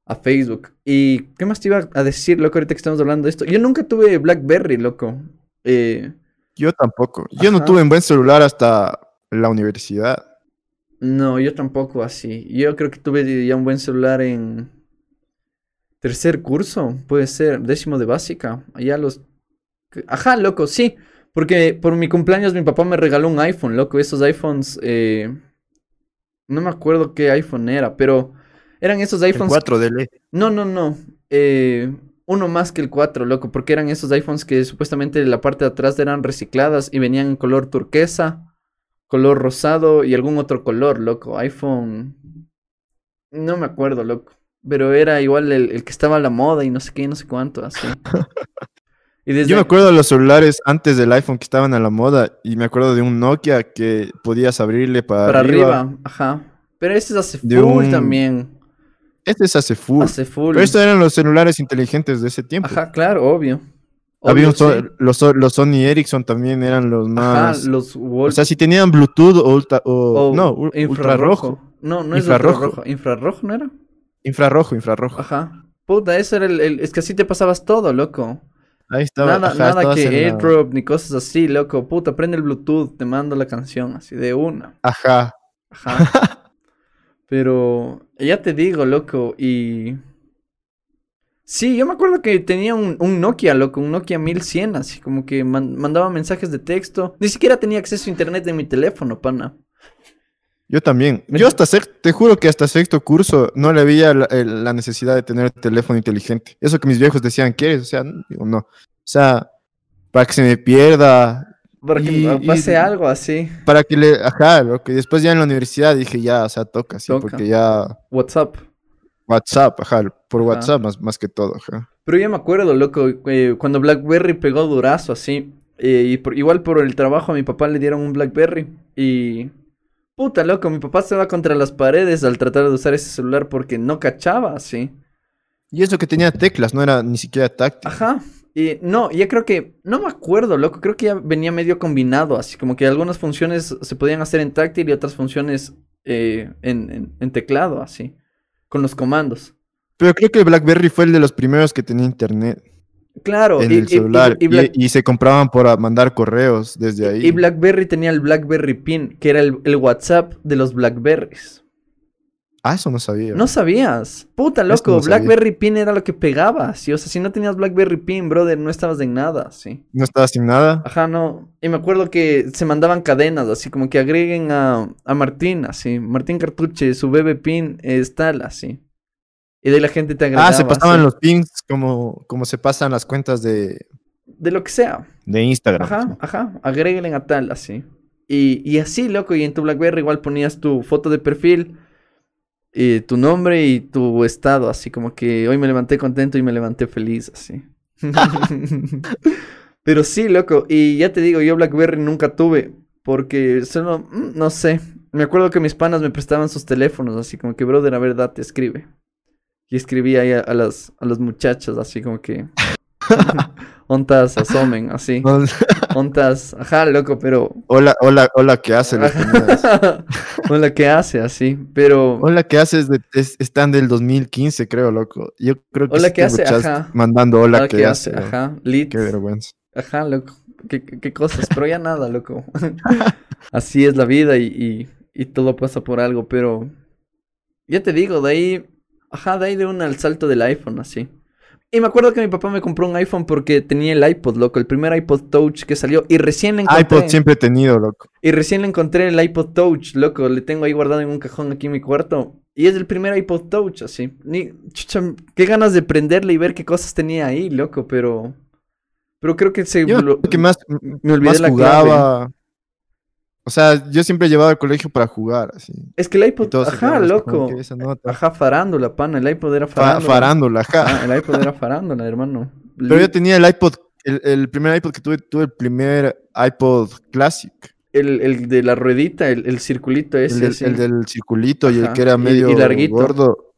a Facebook. ¿Y qué más te iba a decir, loco, ahorita que estamos hablando de esto? Yo nunca tuve BlackBerry, loco. Eh, Yo tampoco. Yo no tuve un buen celular hasta la universidad. no, yo tampoco así. Yo creo que tuve ya un buen celular en tercer curso, puede ser, décimo de básica. Allá los... Ajá, loco, sí. Porque por mi cumpleaños mi papá me regaló un iPhone, loco. Esos iPhones, eh, no me acuerdo qué iPhone era, pero eran esos El iPhones 4 de ley. No, no, no. Eh, uno más que el 4, loco, porque eran esos iPhones que supuestamente la parte de atrás eran recicladas y venían en color turquesa, color rosado y algún otro color, loco. iPhone. No me acuerdo, loco. Pero era igual el, el que estaba a la moda y no sé qué, y no sé cuánto, así. <laughs> Y desde Yo me acuerdo de los celulares antes del iPhone que estaban a la moda y me acuerdo de un Nokia que podías abrirle para, para arriba. arriba, ajá. Pero ese es hace full un- también. Este es hace full. Hace full. Pero estos eran los celulares inteligentes de ese tiempo. Ajá, claro, obvio. Había un so- sí. los, so- los Sony Ericsson también eran los Ajá, más. los O sea, si tenían Bluetooth o, ultra, o, o no, ultrarrojo. No, no es Infrarrojo. infrarrojo. ¿Infrarrojo no era? Infrarrojo, infrarrojo. Ajá. Puta, eso era el, el- Es que así te pasabas todo, loco. Ahí estaba. Nada, ajá, nada que la- airdrop ni cosas así, loco. Puta, prende el Bluetooth, te mando la canción, así de una. Ajá. Ajá. Pero ya te digo, loco, y... Sí, yo me acuerdo que tenía un, un Nokia, loco, un Nokia 1100, así como que man- mandaba mensajes de texto. Ni siquiera tenía acceso a internet en mi teléfono, pana. Yo también. Yo hasta sexto, te juro que hasta sexto curso no le veía la, necesidad de tener teléfono inteligente. Eso que mis viejos decían, ¿quieres? O sea, digo, no. O sea, para que se me pierda, Para que Y- pase y- algo así. para que le, ajá, lo que después ya en la universidad dije, ya, o sea, toca, sí, Toca. porque ya WhatsApp. WhatsApp, ajá, por Ajá. WhatsApp más, más que todo, ajá. Pero yo me acuerdo, loco, eh, cuando BlackBerry pegó durazo así. eh, y por- igual por el trabajo a mi papá le dieron un BlackBerry. Y... Puta, loco, mi papá se va contra las paredes al tratar de usar ese celular porque no cachaba así. Y eso que tenía teclas, no era ni siquiera táctil. Ajá. Y no, ya creo que... No me acuerdo, loco, creo que ya venía medio combinado, así como que algunas funciones se podían hacer en táctil y otras funciones eh, en, en- en teclado, así. Con los comandos. Pero creo que el BlackBerry fue el de los primeros que tenía internet Claro, en y, el y- y- celular. y Y, Black- y se compraban por mandar correos desde ahí. Y BlackBerry tenía el BlackBerry Pin, que era el, el WhatsApp de los BlackBerries. Ah, eso no sabía. No sabías. Puta, loco. no sabía. BlackBerry Pin era lo que pegaba. Sí, o sea, si no tenías BlackBerry Pin, brother, no estabas en nada, sí. No estaba sin nada. Ajá, no. Y me acuerdo que se mandaban cadenas, así como que agreguen a, a Martín, así. Martín Cartuche, su bebé Pin es tal, así. Y de ahí la gente te agregaba. Ah, se pasaban los pings como, como se pasan las cuentas de, De lo que sea. de Instagram. Ajá, ajá, agréguenle a tal, así. Y, y así, loco, y en tu BlackBerry igual ponías tu foto de perfil, y tu nombre y tu estado, así como que hoy me levanté contento y me levanté feliz, así. <laughs> Pero sí, loco, y ya te digo, yo BlackBerry nunca tuve, porque solo, mm, no sé, me acuerdo que mis panas me prestaban sus teléfonos, así como que, brother, a ver, date, escribe. Y escribía ahí a, a las, a las muchachas, así como que... <laughs> Ontas asomen, así. <laughs> Ontas, ajá, loco, pero. hola, hola, hola, ¿qué haces? Les ponías. Hola, ¿qué hace así? Pero. Hola, ¿qué haces? De- es- están del 2015, creo, loco. Yo creo que Hola, sí ¿qué hace? Ajá. mandando hola, hola, ¿qué, hace? bro. Ajá. Qué vergüenza. Ajá, loco. ¿Qué, qué, qué cosas? Pero ya nada, loco. <laughs> así es la vida y, y, y todo pasa por algo, pero. Ya te digo, de ahí. Ajá, de ahí de un al salto del iPhone, así. Y me acuerdo que mi papá me compró un iPhone porque tenía el iPod, loco, el primer iPod Touch que salió y recién le encontré. iPod siempre he tenido, loco. Y recién le encontré el iPod Touch, loco, le tengo ahí guardado en un cajón aquí en mi cuarto. Y es el primer iPod Touch, así. Ni, chucha, qué ganas de prenderle y ver qué cosas tenía ahí, loco, pero... Pero creo que se... Yo lo- que más, me olvidé más la jugaba. O sea, yo siempre llevaba al colegio para jugar, así. Es que el iPod... Ajá, loco. nota. Ajá, farándula, pana. El iPod era Fa- farándula. Farándula, ajá. Ah, el iPod era farándula, hermano. Pero yo tenía el iPod, el, el primer iPod que tuve, tuve el primer iPod Classic. El, el de la ruedita, el, el circulito ese. El del, así. el del circulito y el que era medio y larguito. gordo.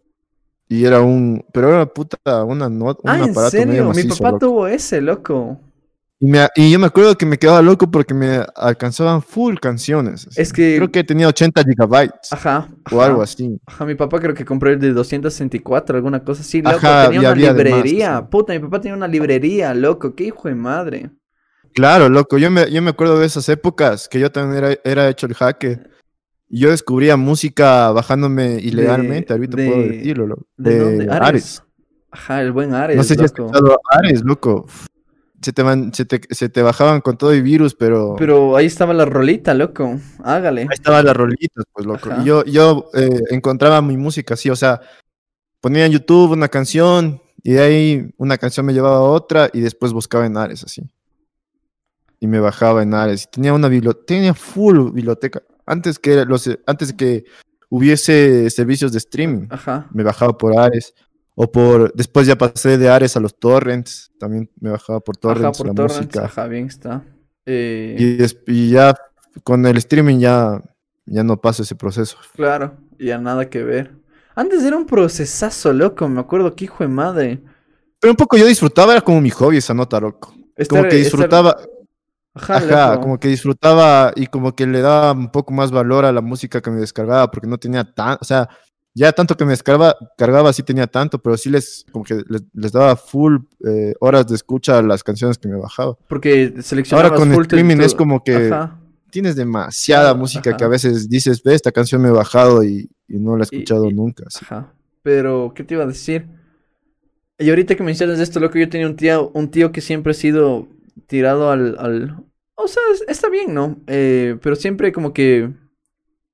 Y era un. Pero era puta, una not, un Ah, ¿en aparato medio serio? Mi papá loco. tuvo ese, loco. Y, me- y yo me acuerdo que me quedaba loco porque me alcanzaban full canciones. así. Es que- Creo que tenía 80 gigabytes Ajá. o ajá. algo así. Ajá, mi papá creo que compró el de 264, alguna cosa así, loco. Ajá, tenía una de más, librería. Puta, mi papá tenía una librería, loco. Qué hijo de madre. Claro, loco. Yo me, yo me acuerdo de esas épocas que yo también era, era hecho el hacker. Y yo descubría música bajándome ilegalmente. Ahorita de- puedo decirlo, loco. ¿De, De dónde? Ares. Ares. Ajá, el buen Ares, No sé si has escuchado Ares, loco. Se te, se, te, se te bajaban con todo y virus, pero, Pero ahí estaba la rolita, loco. Hágale. ahí estaban las rolitas, pues, loco. Ajá. Yo, yo eh, encontraba mi música así, o sea, ponía en YouTube una canción y de ahí una canción me llevaba a otra y después buscaba en Ares, así. Y me bajaba en Ares. Y tenía una biblioteca, tenía full biblioteca. Antes que, los, antes que hubiese servicios de streaming, Ajá. me bajaba por Ares. O por, después ya pasé de Ares a los torrents, también me bajaba por torrents Ajá, por la torrents. música. Ajá, bien está. Eh, Y, des- y ya con el streaming ya, ya no pasa ese proceso. Claro, ya nada que ver. Antes era un procesazo, loco. Me acuerdo que hijo de madre. Pero un poco yo disfrutaba, era como mi hobby esa nota, loco. Estar- Como que disfrutaba, Ajá, ajá, como que disfrutaba y como que le daba un poco más valor a la música que me descargaba, porque no tenía tan, o sea, ya tanto que me descargaba, cargaba sí tenía tanto, pero sí les, como que les, les daba full eh, horas de escucha a las canciones que me bajaba. Porque seleccionabas Ahora con full streaming tu- es como que Ajá. tienes demasiada música que a veces dices, ve, esta canción me he bajado y, y no la he escuchado y- nunca. así. Ajá. Pero, ¿qué te iba a decir? Y ahorita que mencionas esto, loco, yo tenía un tío, un tío que siempre ha sido tirado al, al... O sea, es- está bien, ¿no? Eh, pero siempre como que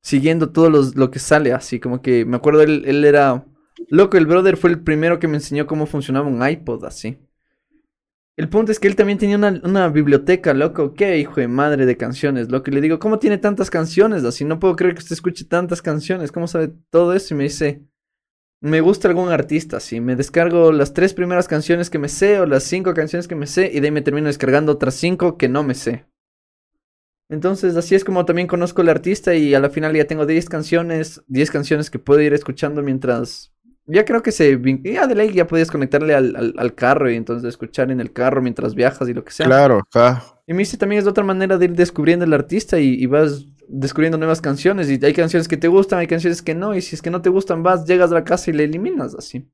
siguiendo todo los- lo que sale, así como que me acuerdo, él, él era... Loco, el brother fue el primero que me enseñó cómo funcionaba un iPod, así. El punto es que él también tenía una, una biblioteca, loco. Qué hijo de madre de canciones, loco. Y le digo, ¿cómo tiene tantas canciones? Así, no puedo creer que usted escuche tantas canciones. ¿Cómo sabe todo eso? Y me dice, me gusta algún artista, así. Me descargo las tres primeras canciones que me sé o las cinco canciones que me sé y de ahí me termino descargando otras cinco que no me sé. Entonces, así es como también conozco al artista y a la final ya tengo 10 canciones, 10 canciones que puedo ir escuchando mientras... Ya creo que se... Ya de ley ya podías conectarle al, al, al carro y entonces escuchar en el carro mientras viajas y lo que sea. Claro, ajá. Y me dice también es de otra manera de ir descubriendo el artista y, y vas descubriendo nuevas canciones. Y hay canciones que te gustan, hay canciones que no. Y si es que no te gustan, vas, llegas a la casa y le eliminas así.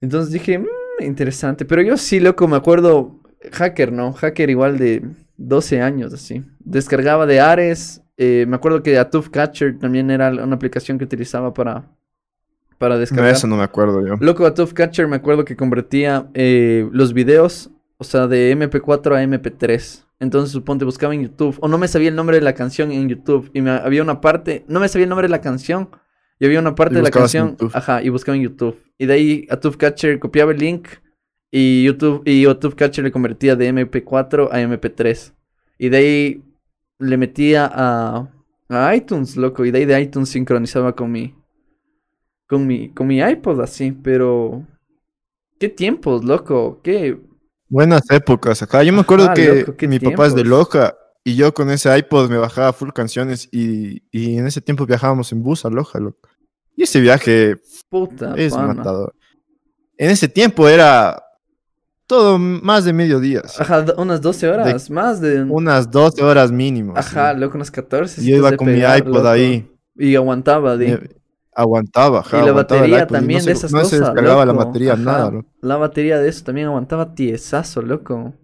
Entonces dije, "Mm, interesante. Pero yo sí, loco, me acuerdo. Hacker, ¿no? Hacker igual de 12 años, así. Descargaba de Ares. eh, me acuerdo que Atuf Catcher también era una aplicación que utilizaba para, para No, descargar. eso no me acuerdo yo. Loco, a Tough Catcher me acuerdo que convertía eh, los videos, o sea, de MP4 a MP3. Entonces, suponte, buscaba en YouTube, o no me sabía el nombre de la canción en YouTube, y me, había una parte, no me sabía el nombre de la canción, y había una parte de la canción, ajá, y buscaba en YouTube. Y de ahí a Tough Catcher copiaba el link, y YouTube, y Tough Catcher le convertía de MP4 a MP3. Y de ahí le metía a, a iTunes, loco, y de ahí de iTunes sincronizaba con mi, con mi, con mi iPod así, pero qué tiempos, loco, qué Buenas épocas acá. Yo me acuerdo Ajá, que loco, mi papá es de. Loja y yo con ese iPod me bajaba full canciones y, y en ese tiempo viajábamos en bus a Loja, loco. Y ese viaje puta es pana. matador. En ese tiempo era todo más de mediodía, así, Ajá, unas 12 horas, más de un- unas 12 horas mínimo. Ajá, loco, unas 14. Y yo iba con mi iPod loco. ahí. Y aguantaba, di. eh, aguantaba, ajá, y la aguantaba batería también no de se, esas no cosas. se descargaba la batería, Ajá, nada, loco. La batería de eso también aguantaba tiesazo, loco.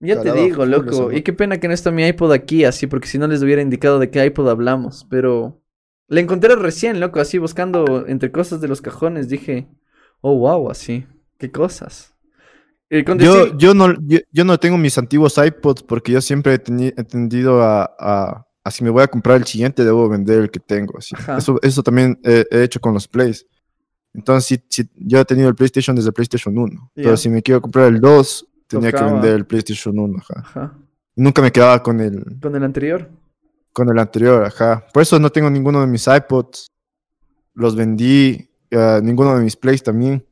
Ya te digo, loco. eso, Y qué pena que no está mi iPod aquí, así, porque si no les hubiera indicado de qué iPod hablamos. Pero le encontré recién, loco, así buscando entre cosas de los cajones. Dije, Oh, wow, así. ¿Qué cosas? Eh, con Yo, decir- yo, no, yo, yo no tengo mis antiguos iPods porque yo siempre he, he tendido a, a, a si me voy a comprar el siguiente, debo vender el que tengo. Eso, eso también he, he hecho con los Plays. Entonces, si, si- yo he tenido el PlayStation desde el PlayStation 1, pero si me quiero comprar el 2, tenía que vender el PlayStation 1. Ajá. Ajá. Y nunca me quedaba con el, Con el anterior. con el anterior. Ajá. Por eso no tengo ninguno de mis iPods. Los vendí. eh, ninguno de mis Plays también.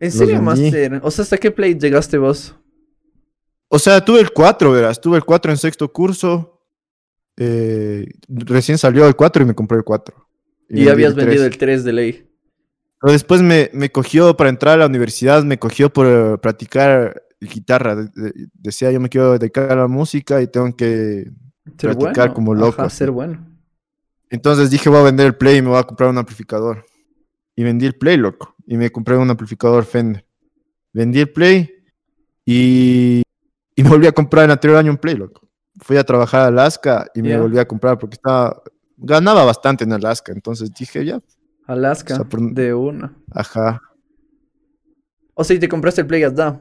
¿En serio. Master? O sea, ¿hasta qué play llegaste vos? O sea, tuve el 4, verás. Tuve el 4 en sexto curso. eh, recién salió el 4 y me compré el 4. Y, habías el vendido 3. el 3 de ley. Pero después me, me cogió para entrar a la universidad, me cogió por eh, practicar guitarra. de- de- decía, yo me quiero dedicar a la música y tengo que... Ser Practicar bueno. como loco, Ajá, ser bueno. Entonces dije, voy a vender el Play y me voy a comprar un amplificador. Y vendí el Play, loco. Y me compré un amplificador Fender. Vendí el Play y, y me <laughs> volví a comprar el anterior año un Play, loco. Fui a trabajar a Alaska y me volví a comprar porque estaba... Ganaba bastante en Alaska, entonces dije, ya, Alaska, O sea, por- de una. ajá. O sea, y te compraste el Play da.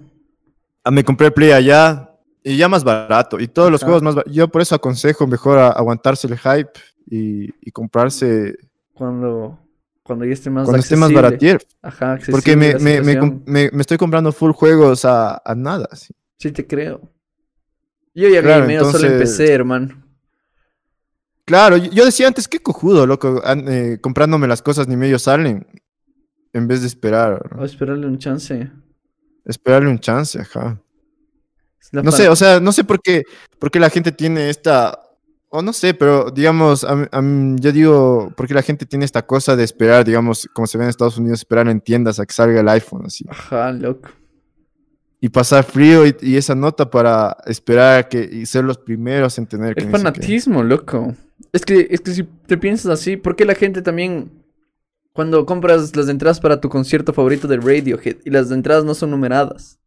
Ah, me compré el Play allá y ya más barato. Y todos los juegos más baratos. Yo por eso aconsejo mejor a- aguantarse el hype y, y comprarse Cuando, cuando ya esté más cuando esté más accesible. baratier. Ajá, accesible Porque me, estoy comprando full juegos a, a nada. sí. Sí, te creo. Yo ya Claro, solo entonces- empecé, hermano. Claro, yo decía antes, qué cojudo, loco, eh, comprándome las cosas ni medio salen. En vez de esperar, a esperarle un chance. esperarle un chance, ajá. No sé, o sea, no sé por qué, por qué la gente tiene esta, o no sé, pero digamos, a a yo digo, por qué la gente tiene esta cosa de esperar, digamos, como se ve en Estados Unidos, esperar en tiendas a que salga el iPhone, así. Ajá, loco. Y pasar frío y, y esa nota para esperar que, y ser los primeros en tener que El no sé qué. fanatismo, loco. Es que, es que si te piensas así, ¿por qué la gente también, cuando compras las entradas para tu concierto favorito de Radiohead y las entradas no son numeradas?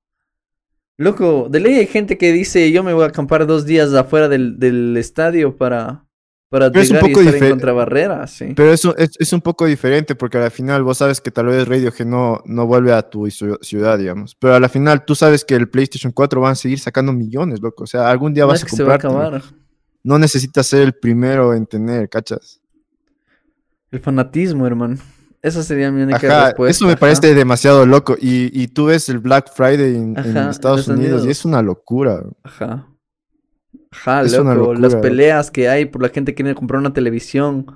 Loco, de ley hay gente que dice, yo me voy a acampar dos días afuera del, del estadio para, para Pero es un llegar y poco estar en contrabarrera, sí. Pero eso es, es un poco diferente porque al final vos sabes que tal vez Radiohead no, no vuelve a tu ciu- ciudad, digamos. Pero a la final tú sabes que el PlayStation 4 van a seguir sacando millones, loco. O sea, algún día No vas es a que se va a acabar. No necesitas ser el primero en tener, ¿cachas? El fanatismo, hermano. Esa sería mi única Ajá, respuesta. eso me ajá. parece demasiado loco. Y, y tú ves el Black Friday en, en Ajá, en Estados Unidos, y es una locura. Ajá. Ajá, Es una loco. Las locura. peleas que hay por la gente que quiere comprar una televisión.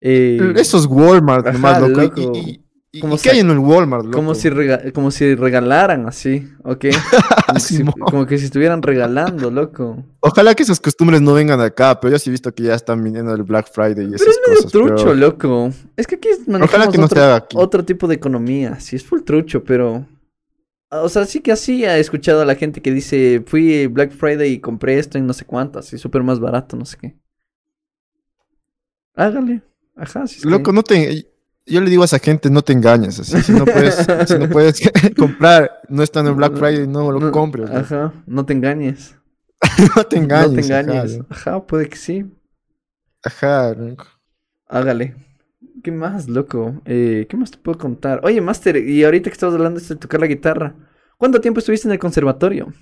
Eh, Esos Walmart nomás, loco. Y- loco. Y, y- Como ¿y qué hay en el Walmart, loco? como, si rega- como si regalaran así, ¿ok? <laughs> Como, si- como que si estuvieran regalando, loco. Ojalá que esas costumbres no vengan acá, pero yo sí he visto que ya están viniendo el Black Friday y esas Pero es medio cosas. trucho, pero- loco. Es que aquí manejamos Ojalá que no otro, aquí. otro tipo de economía. Sí, es full trucho, pero... O sea, sí que así he escuchado a la gente que dice, fui Black Friday y compré esto en no sé cuántas, y súper más barato, no sé qué. Hágale. Ajá, sí. que- Loco, no te... Yo le digo a esa gente, no te engañes. Así, si no puedes, si no puedes <laughs> comprar, no está en el Black Friday, no lo No, compres. Ajá, no te engañes. <laughs> No te engañes. no te engañes. Ajá, Ajá, puede que sí. ajá, loco. Hágale. ¿Qué más, loco? Eh, ¿Qué más te puedo contar? Oye, Master, y ahorita que estabas hablando de tocar la guitarra, ¿cuánto tiempo estuviste en el conservatorio?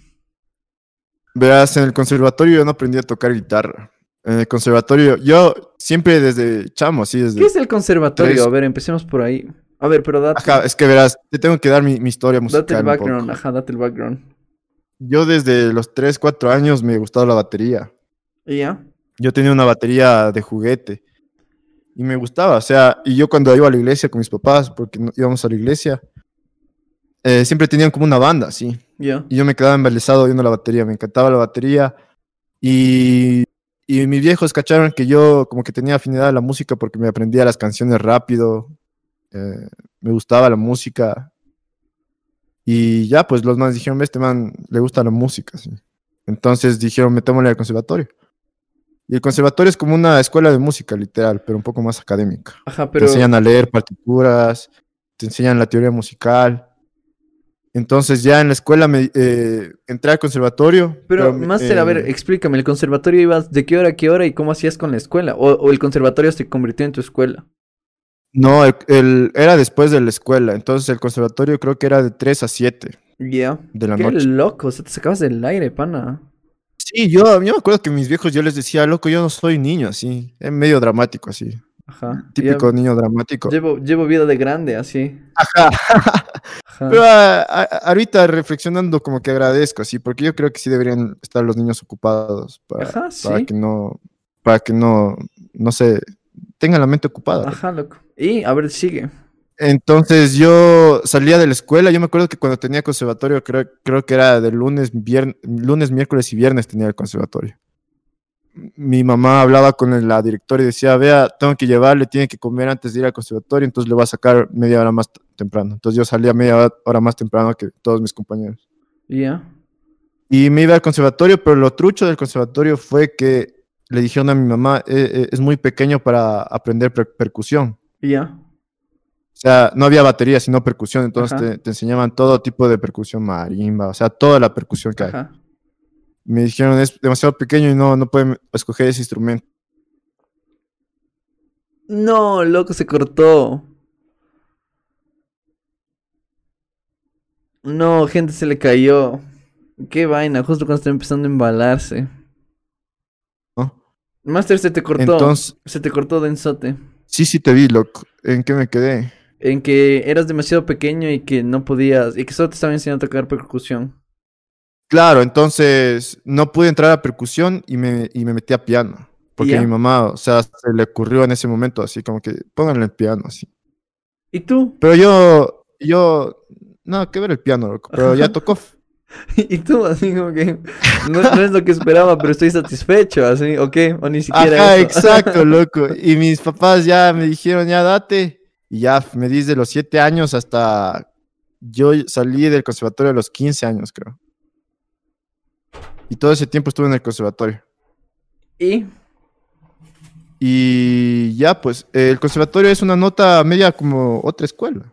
Verás, en el conservatorio yo no aprendí a tocar guitarra. En el conservatorio, yo siempre desde chamo, así desde... ¿Qué es el conservatorio? Tres. A ver, empecemos por ahí. A ver, pero date, Ajá, es que verás, te tengo que dar mi, mi historia date musical. el un background. poco. Ajá, date el background. Yo desde los 3, 4 años me gustaba la batería. ¿Y ya? Yo tenía una batería de juguete y me gustaba, o sea, y yo cuando iba a la iglesia con mis papás, porque íbamos a la iglesia, eh, siempre tenían como una banda, sí, Ya. y yo me quedaba embelesado viendo la batería, me encantaba la batería y, y mis viejos cacharon que yo como que tenía afinidad a la música porque me aprendía las canciones rápido, eh, me gustaba la música y ya, pues los manes dijeron, "Ve, este man le gusta la música, sí. Entonces dijeron, metémosle al conservatorio. Y el conservatorio es como una escuela de música, literal, pero un poco más académica. Ajá, Te pero... enseñan a leer partituras, te enseñan la teoría musical. Entonces ya en la escuela me eh, entré al conservatorio. Pero, me- Master, a ver, eh, explícame, ¿el conservatorio ibas de qué hora a qué hora y cómo hacías con la escuela? ¿O, o el conservatorio se convirtió en tu escuela? No, el, el- era después de la escuela. Entonces el conservatorio creo que era de 3 a 7 Ya. de la Qué noche. loco, o sea, te sacabas del aire, pana. Sí, yo, yo me acuerdo que mis viejos yo les decía, loco, yo no soy niño, así. Es medio dramático, así. Ajá. Típico Ya niño dramático. Llevo, llevo vida de grande, así. Ajá. Ajá. Pero ah, ah, ahorita reflexionando como que agradezco, así, porque yo creo que sí deberían estar los niños ocupados para, Ajá, para que no, para que no, no sé, tengan la mente ocupada. Ajá, loco. Y, a ver, sigue. Entonces yo salía de la escuela, yo me acuerdo que cuando tenía conservatorio, creo, creo que era de lunes, lunes, miércoles y viernes tenía el conservatorio. Mi mamá hablaba con la directora y decía, vea, tengo que llevarle, tiene que comer antes de ir al conservatorio, entonces le voy a sacar media hora más temprano. Entonces yo salía media hora- más temprano que todos mis compañeros. Ya. Y me iba al conservatorio, pero lo trucho del conservatorio fue que le dijeron a mi mamá, "Eh, eh, es muy pequeño para aprender per- percusión. Ya. O sea, no había batería, sino percusión. Entonces Ajá. te, te enseñaban todo tipo de percusión, marimba, o sea, toda la percusión que hay. Me dijeron, es demasiado pequeño y no, no pueden escoger ese instrumento. No, loco, se cortó. No, gente, se le cayó. Qué vaina, justo cuando está empezando a embalarse. ¿no? Master, se te cortó. Entonces, Se te cortó densote. sí, sí te vi, loco. ¿En qué me quedé? En que eras demasiado pequeño y que no podías. Y que solo te estaba enseñando a tocar percusión. Claro, entonces no pude entrar a percusión y me, y me metí a piano. Porque Ya. mi mamá, o sea, se le ocurrió en ese momento así como que pónganle el piano así. ¿Y tú? Pero yo, yo, no, que ver el piano, loco. Pero ya <laughs> tocó. Y tú, así como que. No, no es lo que esperaba, pero estoy satisfecho, así. ¿O qué? O ni siquiera. Ajá, eso. exacto, <laughs> loco. Y mis papás ya me dijeron, ya date. Y ya me di de los 7 años hasta. Yo salí del conservatorio a los 15 años, creo. Y todo ese tiempo estuve en el conservatorio. y. Y ya, pues, el conservatorio es una nota media como otra escuela.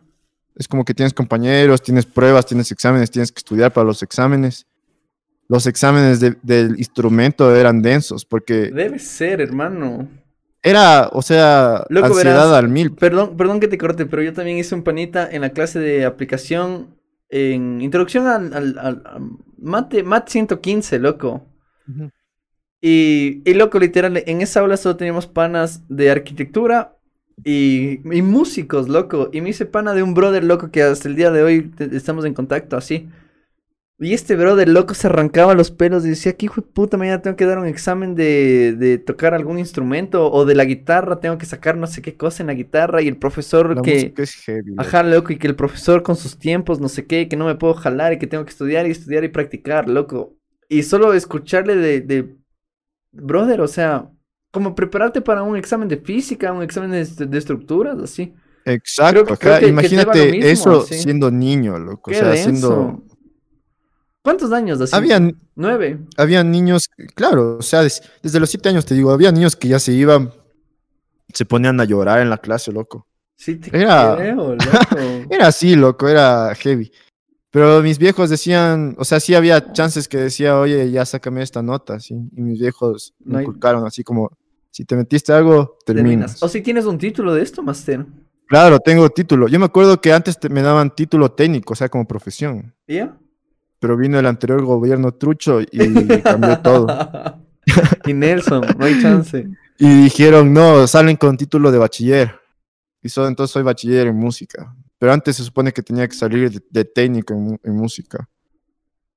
Es como que tienes compañeros, tienes pruebas, tienes exámenes, tienes que estudiar para los exámenes. Los exámenes de- del instrumento eran densos porque Debe ser, hermano. era, o sea, Loco, ansiedad verás. al mil. Perdón, perdón que te corte, pero yo también hice un panita en la clase de aplicación en introducción al, al, al- mate, mate 115, loco. Y, y loco, literal, en esa aula solo teníamos panas de arquitectura y, y músicos, loco. Y me hice pana de un brother, loco, que hasta el día de hoy estamos en contacto, así. Y este brother, loco, se arrancaba los pelos y decía, que hijo de puta, mañana tengo que dar un examen de, de tocar algún instrumento o de la guitarra, tengo que sacar no sé qué cosa en la guitarra y el profesor La que... es heavy. Ajá, loco, y que el profesor con sus tiempos, no sé qué, que no me puedo jalar y que tengo que estudiar y estudiar y practicar, loco. Y solo escucharle de, de brother, o sea, como prepararte para un examen de física, un examen de, de estructuras, así. Exacto, creo que- creo Imagínate mismo, eso sí. siendo niño, loco. Qué o sea, denso. siendo. ¿Cuántos años así? Habían, Nueve. había niños, claro, o sea, des- desde los siete años te digo, había niños que ya se iban, se ponían a llorar en la clase, loco. Sí, te Era- creo, loco. <laughs> Era así, loco, era heavy. Pero mis viejos decían, o sea, sí había chances que decía, oye, ya sácame esta nota, sí. Y mis viejos No me hay- inculcaron así como, si te metiste algo, Terminas. terminas. O si tienes un título de esto, Master. Claro, tengo título. Yo me acuerdo que antes te- me daban título técnico, o sea, como profesión. ¿Ya? Pero vino el anterior gobierno trucho y <laughs> cambió todo. y Nelson, no hay chance. Y dijeron, no, salen con título de bachiller. Y so- entonces soy bachiller en música. Pero antes se supone que tenía que salir de, de técnico en, música.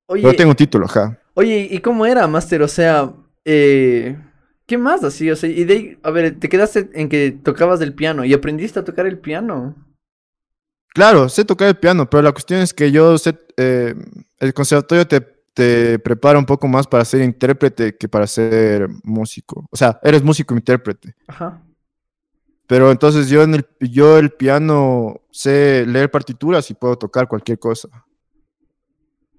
Oye, Pero tengo un título, ajá. Oye, ¿y cómo era, Master? O sea, eh, ¿qué más así? O sea, y de ahí, a ver, te quedaste en que tocabas del piano y aprendiste a tocar el piano. Claro, sé tocar el piano, pero la cuestión es que yo sé, eh, el conservatorio te, te prepara un poco más para ser intérprete que para ser músico. O sea, eres músico intérprete. Ajá. Pero entonces yo en el, yo el piano sé leer partituras y puedo tocar cualquier cosa.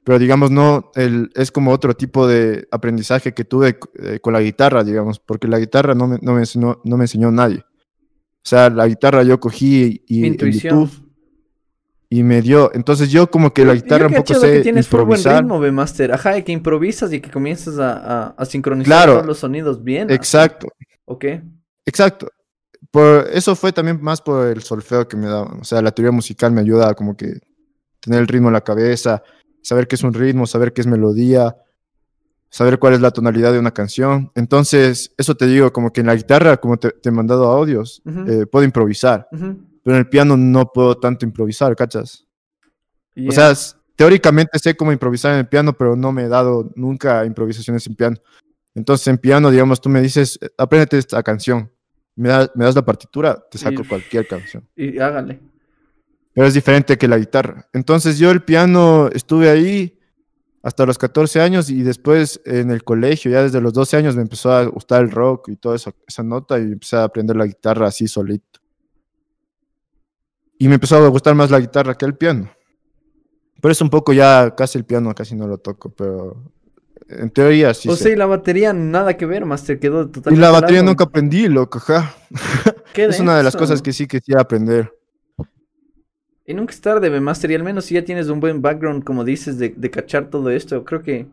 Pero digamos, no, el, es como otro tipo de aprendizaje que tuve eh, con la guitarra, digamos, porque la guitarra no me, no me enseñó, no me enseñó nadie. O sea, la guitarra yo cogí y, en Intuición. YouTube y me dio. Entonces yo como que la guitarra yo un poco de que sé tienes full buen improvisar. ritmo, Master. Ajá, y que improvisas y que comienzas a, a, a sincronizar Claro. todos los sonidos bien. Exacto, ¿Ok? exacto. por, eso fue también más por el solfeo que me daban. O sea, la teoría musical me ayuda a como que tener el ritmo en la cabeza, saber qué es un ritmo, saber qué es melodía, saber cuál es la tonalidad de una canción. Entonces, eso te digo, como que en la guitarra, como te, te he mandado audios, eh, puedo improvisar, ujú. Pero en el piano no puedo tanto improvisar, ¿cachas? O sea, teóricamente sé cómo improvisar en el piano, pero no me he dado nunca improvisaciones en piano. Entonces, en piano, digamos, tú me dices, "Eh, apréndete esta canción. Me, da- me das la partitura, te saco Y- cualquier canción. y hágale. Pero es diferente que la guitarra. Entonces, yo el piano estuve ahí hasta los 14 años y después en el colegio, ya desde los 12 años, me empezó a gustar el rock y toda esa, esa nota y empecé a aprender la guitarra así solito. Y me empezó a gustar más la guitarra que el piano. Por eso un poco ya casi el piano casi no lo toco, pero en teoría sí. o sé. sea, y la batería nada que ver, Master, quedó y totalmente. la al batería nunca aprendí, loco, ja. <laughs> <laughs> Es una de las cosas que sí quisiera aprender. Y nunca es tarde, Master, y al menos si ya tienes un buen background, como dices, de, de cachar todo esto, creo que...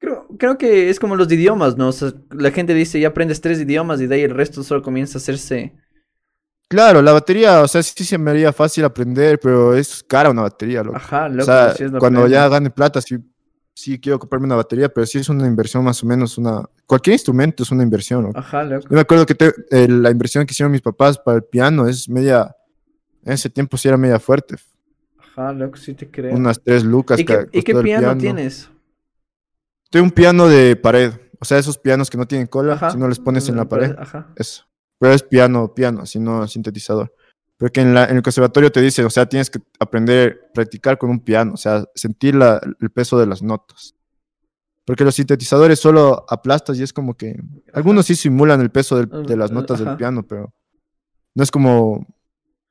Creo, creo que es como los idiomas, ¿no? O sea, la gente dice, ya aprendes tres idiomas y de ahí el resto solo comienza a hacerse... Claro, la batería, o sea, sí se me haría fácil aprender, pero es cara una batería, loco. Ajá, O loco, sea, así es lo cuando ya gane plata, sí, sí quiero comprarme una batería, pero sí es una inversión más o menos una... Cualquier instrumento es una inversión, loco. Ajá, loco. Yo me acuerdo que te- eh, la inversión que hicieron mis papás para el piano es media... En ese tiempo sí era media fuerte. Ajá, loco, sí te creo. Unas tres lucas. ¿Y qué, y piano, tienes? Tengo un piano de pared. O sea, esos pianos que no tienen cola, Ajá. si no les pones en la pared. Ajá. Eso. Pero es piano, piano, si no sintetizador. Porque en, la, en el conservatorio te dice, o sea, tienes que aprender, practicar con un piano, o sea, sentir la- el peso de las notas. Porque los sintetizadores solo aplastas y es como que... Algunos sí simulan el peso del- de las notas del piano, pero no es como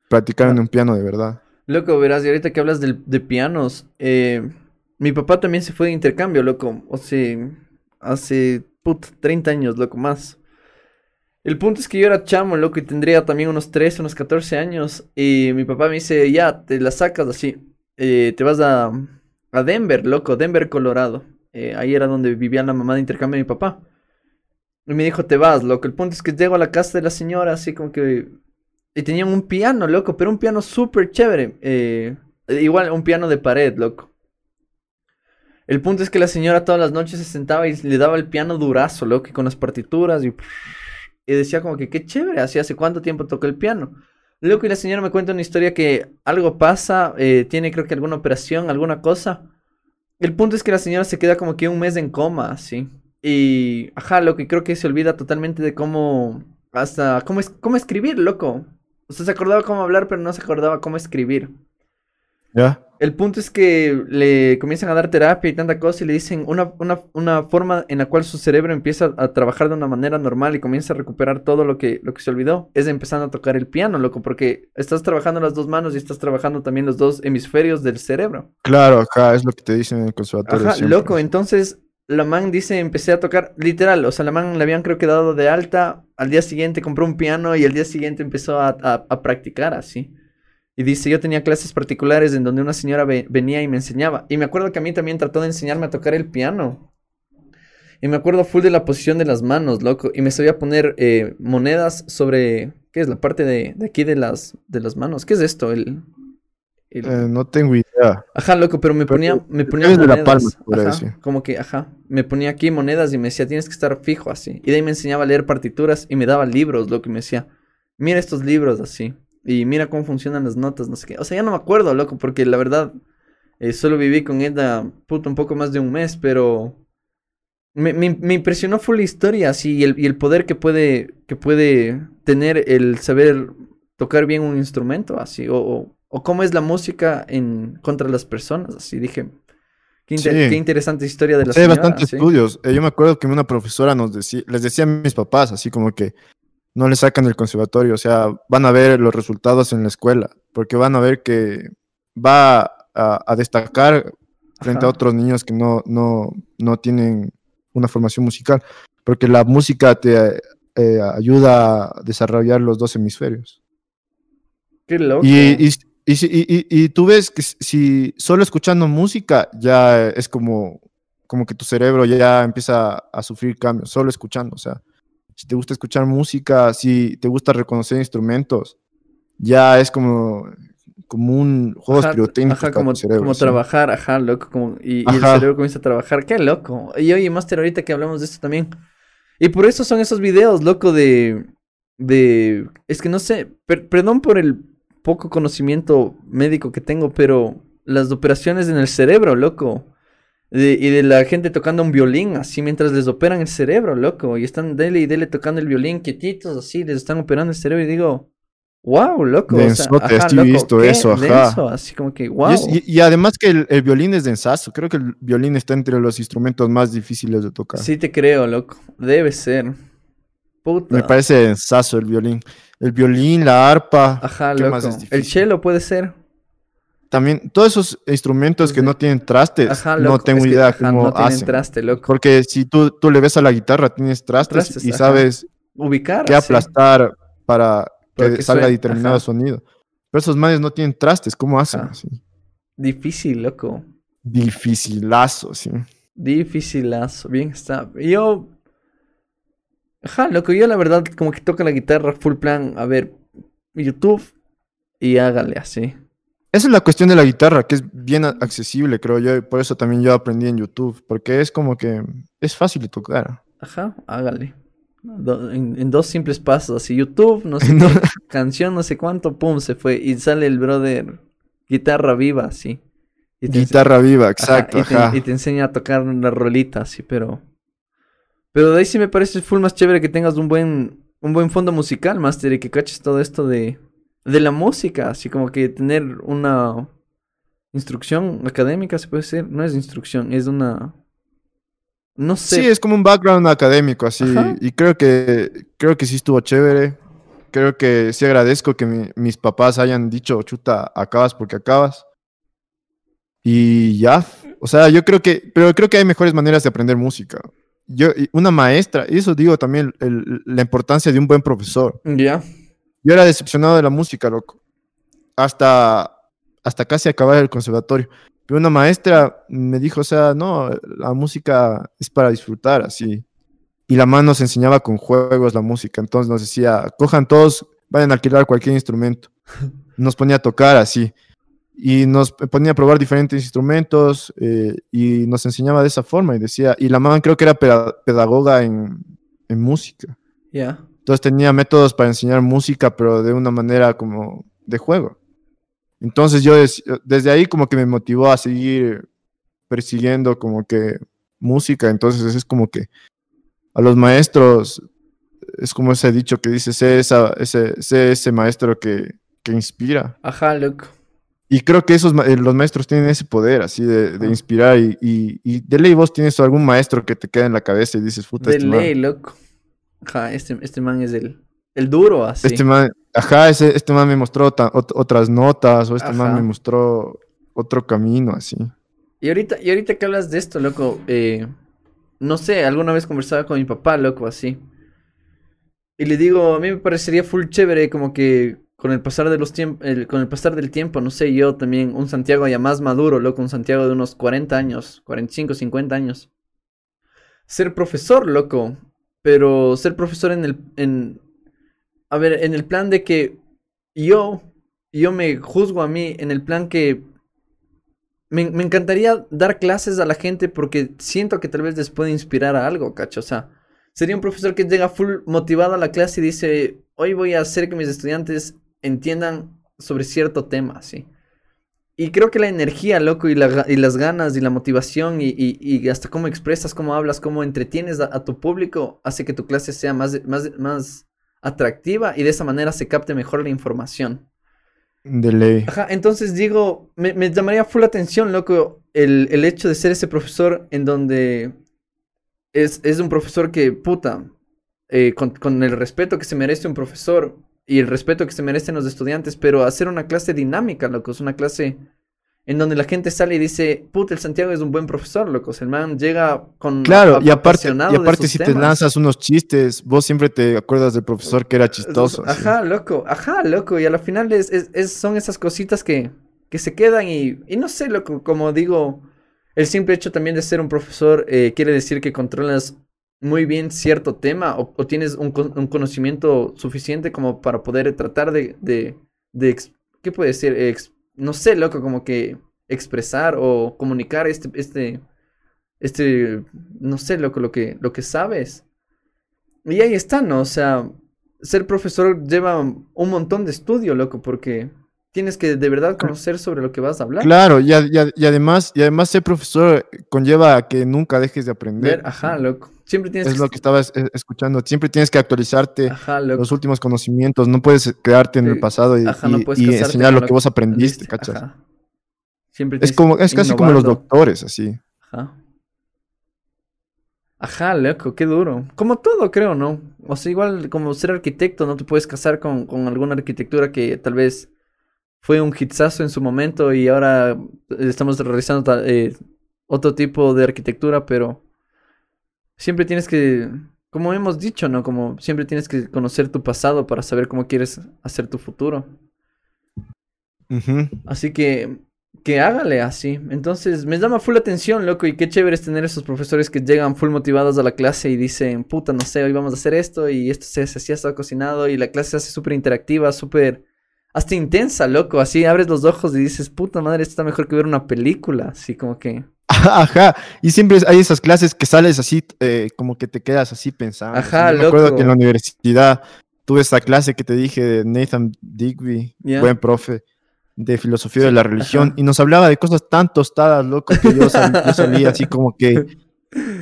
practicar en un piano de verdad. Loco, verás, y ahorita que hablas de pianos, eh, mi papá también se fue de intercambio, loco. O sea, hace, puta, 30 años, loco, más. El punto es que yo era chamo, loco, y tendría también unos 13, unos 14 años. Y mi papá me dice, ya, te la sacas así. eh, te vas a, a Denver, loco, Denver, Colorado. Eh, ahí era donde vivía la mamá de intercambio de mi papá. Y me dijo, te vas, loco. El punto es que llego a la casa de la señora, así como que... Y tenían un piano, loco, pero un piano súper chévere. eh, igual, un piano de pared, loco. El punto es que la señora todas las noches se sentaba y le daba el piano durazo, loco, y con las partituras y... Y decía como que qué chévere, así hace cuánto tiempo tocó el piano. Loco, y la señora me cuenta una historia que algo pasa, eh, tiene creo que alguna operación, alguna cosa. El punto es que la señora se queda como que un mes en coma, así. Y, ajá, loco, y creo que se olvida totalmente de cómo, hasta, cómo, es, cómo escribir, loco. O sea, se acordaba cómo hablar, pero no se acordaba cómo escribir. ¿Ya? El punto es que le comienzan a dar terapia y tanta cosa y le dicen una, una, una forma en la cual su cerebro empieza a trabajar de una manera normal y comienza a recuperar todo lo que, lo que se olvidó. Es empezando a tocar el piano, loco, porque estás trabajando las dos manos y estás trabajando también los dos hemisferios del cerebro. Claro, acá es lo que te dicen en el conservatorio. Ajá, siempre. loco, entonces la man dice, empecé a tocar, literal, o sea, la man le habían creo que dado de alta, al día siguiente compró un piano y al día siguiente empezó a, a- a practicar así. Y dice, yo tenía clases particulares en donde una señora ve- venía y me enseñaba. Y me acuerdo que a mí también trató de enseñarme a tocar el piano. Y me acuerdo full de la posición de las manos, loco. Y me sabía poner eh, monedas sobre, ¿qué es? La parte de, de aquí de las, de las manos. ¿Qué es esto? El, el- Eh, no tengo idea. Ajá, loco, pero me Pero ponía, me ponía de la monedas. palma, ajá, decir. como que, ajá, me ponía aquí monedas y me decía, tienes que estar fijo así. Y de ahí me enseñaba a leer partituras y me daba libros, loco, y me decía, mira estos libros así. Y mira cómo funcionan las notas, no sé qué. O sea, ya no me acuerdo, loco, porque la verdad, eh, solo viví con ella, puto, un poco más de un mes, pero... Me, me- me impresionó full la historia, así, y el, y el poder que puede, que puede tener el saber tocar bien un instrumento, así, o, o, o cómo es la música en contra las personas, así, dije, qué, inte- Sí. qué interesante historia de la Sí, hay señora, bastantes sí. estudios. Eh, yo me acuerdo que una profesora nos decía, les decía a mis papás, así como que no le sacan del conservatorio, o sea, van a ver los resultados en la escuela, porque van a ver que va a, a destacar frente Ajá. a otros niños que no, no, no tienen una formación musical, porque la música te eh, ayuda a desarrollar los dos hemisferios. Qué loco. Y, y, y, y- tú ves que si- si solo escuchando música ya es como, como que tu cerebro ya empieza a sufrir cambios, solo escuchando, o sea, si te gusta escuchar música, si te gusta reconocer instrumentos, ya es como, como un juego Ajá, pirotécnico ajá, como, cerebro. como sí. trabajar, ajá, loco, como, y, y el cerebro comienza a trabajar, qué loco. Y oye, Master, ahorita que hablamos de esto también. Y por eso son esos videos, loco, de, de, es que no sé, per- perdón por el poco conocimiento médico que tengo, pero las operaciones en el cerebro, loco. De- y de la gente tocando un violín, así mientras les operan el cerebro, loco. Y están dele y dele tocando el violín quietitos, así, les están operando el cerebro. Y digo, wow, loco. o sea, Densote, ajá, loco, visto qué eso, ajá. denso, así como que, wow. Y, es- y- y además que el, el violín es densazo. Creo que el violín está entre los instrumentos más difíciles de tocar. Sí te creo, loco. Debe ser. Puta. Me parece densazo el violín. El violín, la arpa. Ajá, ¿qué loco. más es El cello puede ser. También, todos esos instrumentos que no tienen trastes, Ajá, no tengo es que, idea ajá, cómo no tienen hacen. traste, loco. Porque si tú, tú le ves a la guitarra, tienes trastes, Trastes, y ajá. sabes Ubicar. qué aplastar para que, Para que salga suene, determinado sonido. Pero esos manes no tienen trastes, ¿cómo hacen? Así? Difícil, loco. Dificilazo, sí. Dificilazo. Bien está. Yo. Ajá, loco. Yo la verdad, como que toco la guitarra full plan. A ver, YouTube. Y hágale así. Esa es la cuestión de la guitarra, que es bien accesible, creo yo. y Por eso también yo aprendí en YouTube, porque es como que es fácil de tocar. Ajá, hágale. Do- en, en dos simples pasos, así YouTube, no sé <laughs> No. qué, canción, no sé cuánto, pum, se fue. Y sale el brother, guitarra viva, así. Y Guitarra viva, ajá, exacto, y, te, ajá. y te enseña a tocar una rolita, así, pero... Pero de ahí sí me parece full más chévere que tengas un buen, un buen fondo musical, Master, y que caches todo esto de, de la música, así como que tener una instrucción académica, se puede decir, no es instrucción, es una... No sé, Sí, es como un background académico, así. Ajá. Y creo que, creo que sí estuvo chévere. Creo que sí agradezco que mi- mis papás hayan dicho, chuta, acabas porque acabas. Y ya. O sea, yo creo que, pero creo que hay mejores maneras de aprender música. Yo, una maestra, y eso digo también, el- la importancia de un buen profesor. ya. Yo era decepcionado de la música, loco. Hasta, hasta casi acabar el conservatorio. Pero una maestra me dijo, o sea, no, la música es para disfrutar, así. Y la mano nos enseñaba con juegos la música. Entonces nos decía, cojan todos, vayan a alquilar cualquier instrumento. <laughs> Nos ponía a tocar así. Y nos ponía a probar diferentes instrumentos eh, y nos enseñaba de esa forma. Y decía, y la mamá creo que era peda- pedagoga en, en música. Ya. Entonces tenía métodos para enseñar música, pero de una manera como de juego. Entonces yo des- desde ahí como que me motivó a seguir persiguiendo como que música. Entonces es como que a los maestros, es como ese dicho que dice, sé, esa, ese, sé ese maestro que, que inspira. Ajá, loco. Y creo que esos, eh, los maestros tienen ese poder así de, de inspirar y, y, y de ley vos tienes algún maestro que te queda en la cabeza y dices, puta, De este man- ley, loco. Ajá, este, este man es el, el duro, así. Este man, ajá, ese, este man me mostró ta- ot- otras notas, o este man me mostró otro camino, así. Y ahorita, y ahorita que hablas de esto, loco, eh, no sé, alguna vez conversaba con mi papá, loco, así. Y le digo, a mí me parecería full chévere como que con el pasar de los tiempos, con el pasar del tiempo, no sé, yo también, un Santiago ya más maduro, loco, un Santiago de unos 40 años, 45, 50 años. Ser profesor, loco, pero ser profesor en el, en, a ver, en el plan de que yo, yo me juzgo a mí, en el plan que me, me encantaría dar clases a la gente porque siento que tal vez les puede inspirar a algo, cacho. O sea, sería un profesor que llega full motivado a la clase y dice, hoy voy a hacer que mis estudiantes entiendan sobre cierto tema, ¿sí? Y creo que la energía, loco, y, la y las ganas y la motivación y, y- y hasta cómo expresas, cómo hablas, cómo entretienes a, a tu público hace que tu clase sea más, más, más atractiva y de esa manera se capte mejor la información. De ley. Ajá, entonces digo, me, me llamaría full atención, loco, el, el hecho de ser ese profesor en donde es, es un profesor que, puta, eh, con, con el respeto que se merece un profesor y el respeto que se merecen los estudiantes, pero hacer una clase dinámica, loco, es una clase en donde la gente sale y dice, puta, el Santiago es un buen profesor, loco, el man llega con... Claro, y aparte, y aparte si te lanzas unos chistes, vos siempre te acuerdas del profesor que era chistoso. así. Ajá, loco, ajá, loco. Y a la final es, es- es- son esas cositas que, que se quedan y, y no sé, loco, como digo, el simple hecho también de ser un profesor eh, quiere decir que controlas muy bien cierto tema o, o tienes un, un conocimiento suficiente como para poder tratar de, de, de ex- ¿qué puede ser? Ex- no sé, loco, como que expresar o comunicar este, este, este, no sé, loco, lo que, lo que sabes. Y ahí está, ¿no? O sea, ser profesor lleva un montón de estudio, loco, porque tienes que de verdad conocer sobre lo que vas a hablar. Claro, y, a- y a- y además, y además ser profesor conlleva a que nunca dejes de aprender. Ver, ajá, loco. Siempre tienes Es que... lo que estabas eh, escuchando. Siempre tienes que actualizarte Ajá, los últimos conocimientos. No puedes quedarte en el pasado y, Ajá, no y- puedes y casarte enseñar lo que vos aprendiste, ¿cachas? ajá. Siempre Es como, es casi como los doctores, así. Ajá. Ajá, loco, qué duro. Como todo, creo, ¿no? O sea, igual como ser arquitecto, no te puedes casar con, con alguna arquitectura que tal vez fue un hitsazo en su momento y ahora estamos realizando eh, otro tipo de arquitectura, pero siempre tienes que, como hemos dicho, ¿no? Como siempre tienes que conocer tu pasado para saber cómo quieres hacer tu futuro. Así que, que hágale así. Entonces, me llama full atención, loco, y qué chévere es tener esos profesores que llegan full motivados a la clase y dicen, puta, no sé, hoy vamos a hacer esto y esto se hace así, está cocinado y la clase se hace súper interactiva, súper, hasta intensa, loco. Así abres los ojos y dices, puta madre, esto está mejor que ver una película. Así como que, <laughs> Ajá, y siempre hay esas clases que sales así, eh, como que te quedas así pensando. Ajá, Yo me acuerdo loco. que en la universidad tuve esa clase que te dije de Nathan Digby, buen profe de filosofía de la religión, ajá. y nos hablaba de cosas tan tostadas, loco, que yo, sal- yo salía así <laughs> como que,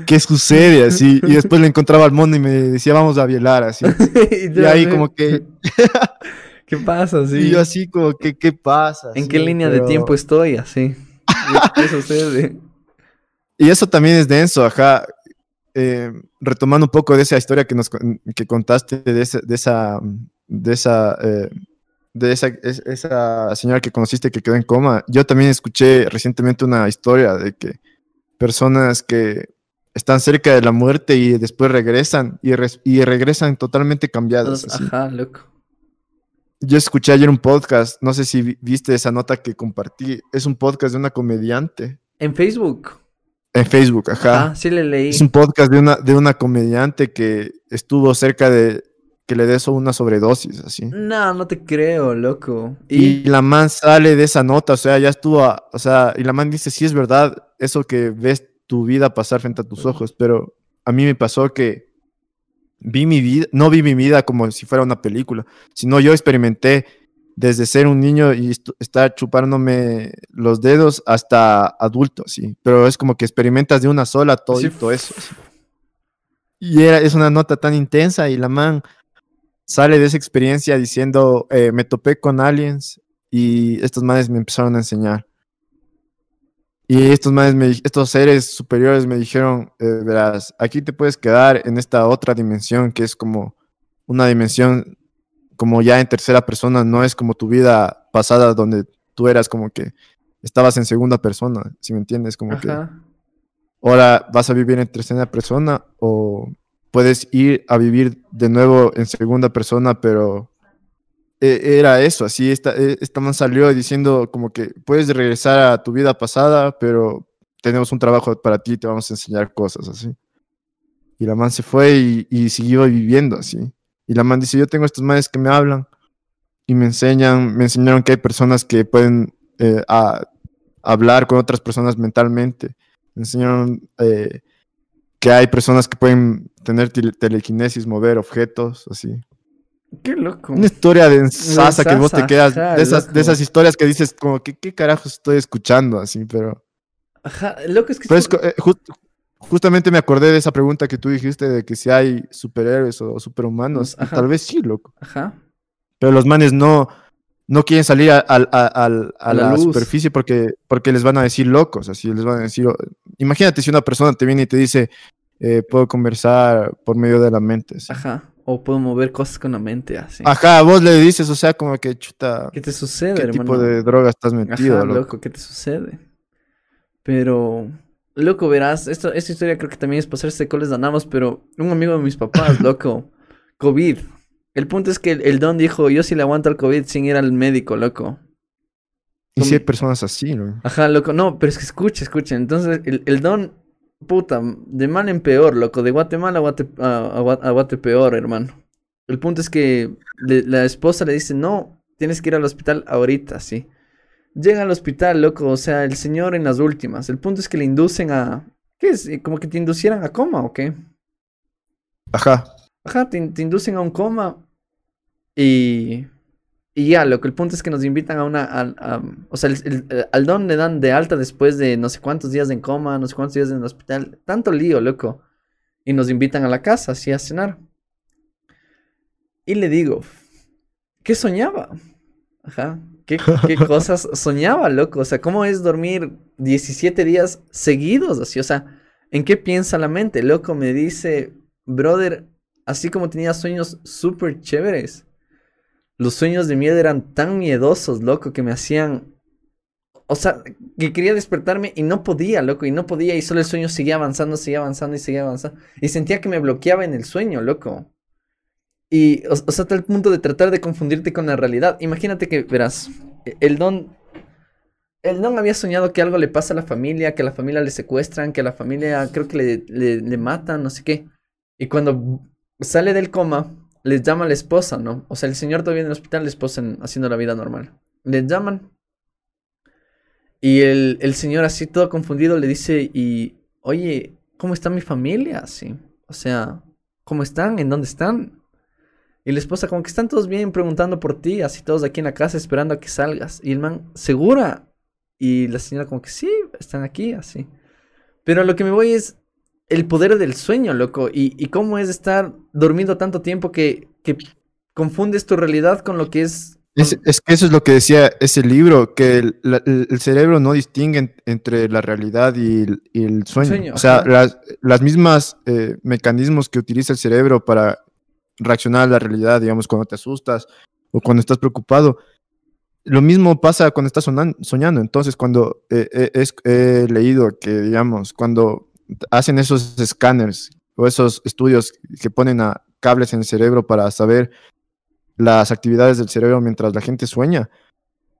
¿qué sucede? Así, y después le encontraba al mono y me decía, vamos a violar, así. <laughs> y, ahí como que, ¿qué pasa? Sí. y yo así como que, ¿qué pasa? ¿En Sí, qué línea de tiempo estoy? Así. ¿Qué sucede? Y eso también es denso, ajá. Eh, retomando un poco de esa historia que nos que contaste de esa de esa de esa eh, de esa, es- esa señora que conociste que quedó en coma. Yo también escuché recientemente una historia de que personas que están cerca de la muerte y después regresan y, y regresan totalmente cambiadas. Ajá, loco. Yo escuché ayer un podcast, no sé si vi- viste esa nota que compartí. Es un podcast de una comediante En Facebook. En Facebook, ajá. Ah, sí le leí. Es un podcast de una, de una comediante que estuvo cerca de que le dé so- una sobredosis, así. No, no te creo, loco. Y, Y, la man sale de esa nota, o sea, ya estuvo, a- o sea, y la man dice, sí es verdad, eso que ves tu vida pasar frente a tus ojos, pero a mí me pasó que vi mi vida, no vi mi vida como si fuera una película, sino yo experimenté desde ser un niño y estar chupándome los dedos hasta adulto, sí, pero es como que experimentas de una sola todo Sí, eso. así. Y era, es una nota tan intensa y la man sale de esa experiencia diciendo, eh, me topé con aliens y estos manes me empezaron a enseñar. Y estos manes, me, estos seres superiores me dijeron, eh, verás, aquí te puedes quedar en esta otra dimensión que es como una dimensión como ya en tercera persona, no es como tu vida pasada donde tú eras como que estabas en segunda persona, si me entiendes, como que ahora vas a vivir en tercera persona o puedes ir a vivir de nuevo en segunda persona, pero e- era eso, así esta, e- esta man salió diciendo como que puedes regresar a tu vida pasada, pero tenemos un trabajo para ti, te vamos a enseñar cosas así. Y la man se fue y, y siguió viviendo así. Y la man dice, yo tengo estos manes que me hablan y me enseñan, me enseñaron que hay personas que pueden eh, a- hablar con otras personas mentalmente. Me enseñaron eh, que hay personas que pueden tener tele- telequinesis, mover objetos, así. Qué loco. Una historia de ensasa que vos te quedas, ajá, de esas, de esas historias que dices como que qué carajos estoy escuchando, así, pero... Ajá, loco es que pero es eh, justamente me acordé de esa pregunta que tú dijiste de que si hay superhéroes o superhumanos, Ajá. tal vez sí, loco. Ajá. Pero los manes no, no quieren salir a, al- a- al- a A la superficie porque, porque les van a decir locos, así les van a decir... Imagínate si una persona te viene y te dice, eh, puedo conversar por medio de la mente. así. Ajá. O puedo mover cosas con la mente así. Ajá, vos le dices, o sea, como que chuta, ¿Qué te sucede, ¿qué hermano? tipo de droga estás metido, Ajá, loco? loco, ¿qué te sucede? Pero, loco, verás, esto, esta historia creo que también es pasarse coles de anamos, pero un amigo de mis papás, loco, COVID. El punto es que el, el don dijo, yo sí le aguanto al COVID sin ir al médico, loco. Y si hay personas así, ¿no? Ajá, loco, no, pero es que escucha, escucha. Entonces, el, el don puta, de mal en peor, loco. De Guatemala a, Guate, a, a, a Guatepeor, hermano. El punto es que le- la esposa le dice, no, tienes que ir al hospital ahorita, sí. Llega al hospital, loco, o sea, el señor en las últimas. El punto es que le inducen a... ¿Qué es? Como que te inducieran a coma, ¿o qué? Ajá. Ajá, te, te inducen a un coma y... Y ya, lo que el punto es que nos invitan a una... a- o sea, el- al don le dan de alta después de no sé cuántos días en coma, no sé cuántos días en el hospital. Tanto lío, loco. Y nos invitan a la casa, así a cenar. Y le digo, ¿qué soñaba? Ajá. ¿Qué, cosas soñaba, loco? O sea, ¿cómo es dormir 17 días seguidos así? O sea, ¿en qué piensa la mente? Loco, me dice, brother, así como tenía sueños súper chéveres. Los sueños de miedo eran tan miedosos, loco, que me hacían... O sea, que quería despertarme y no podía, loco, y no podía, y solo el sueño seguía avanzando, seguía avanzando y seguía avanzando. Y sentía que me bloqueaba en el sueño, loco. Y, o, o sea, hasta el punto de tratar de confundirte con la realidad. Imagínate que, verás, e- el don... El don había soñado que algo le pasa a la familia, que a la familia le secuestran, que a la familia creo que le, le, le matan, no sé qué. Y cuando sale del coma, les llama a la esposa, ¿no? O sea, el señor todavía en el hospital, la esposa en- haciendo la vida normal. Les llaman. Y el, el señor así todo confundido le dice, y, oye, ¿cómo está mi familia? Así. O sea, ¿cómo están? ¿En dónde están? Y la esposa como que están todos bien preguntando por ti, así todos aquí en la casa esperando a que salgas. Y el man, ¿segura? Y la señora como que sí, están aquí, así. Pero a lo que me voy es el poder del sueño, loco. Y, y cómo es estar dormido tanto tiempo que, que confundes tu realidad con lo que es... Es, es que eso es lo que decía ese libro, que el, la- el- cerebro no distingue en- entre la realidad y el, y el sueño. Sueño, o sea, las, las mismas eh, mecanismos que utiliza el cerebro para reaccionar a la realidad, digamos, cuando te asustas o cuando estás preocupado, lo mismo pasa cuando estás soñando. Entonces, cuando eh, eh, es- he leído que, digamos, cuando hacen esos escáneres o esos estudios que ponen cables en el cerebro para saber las actividades del cerebro mientras la gente sueña,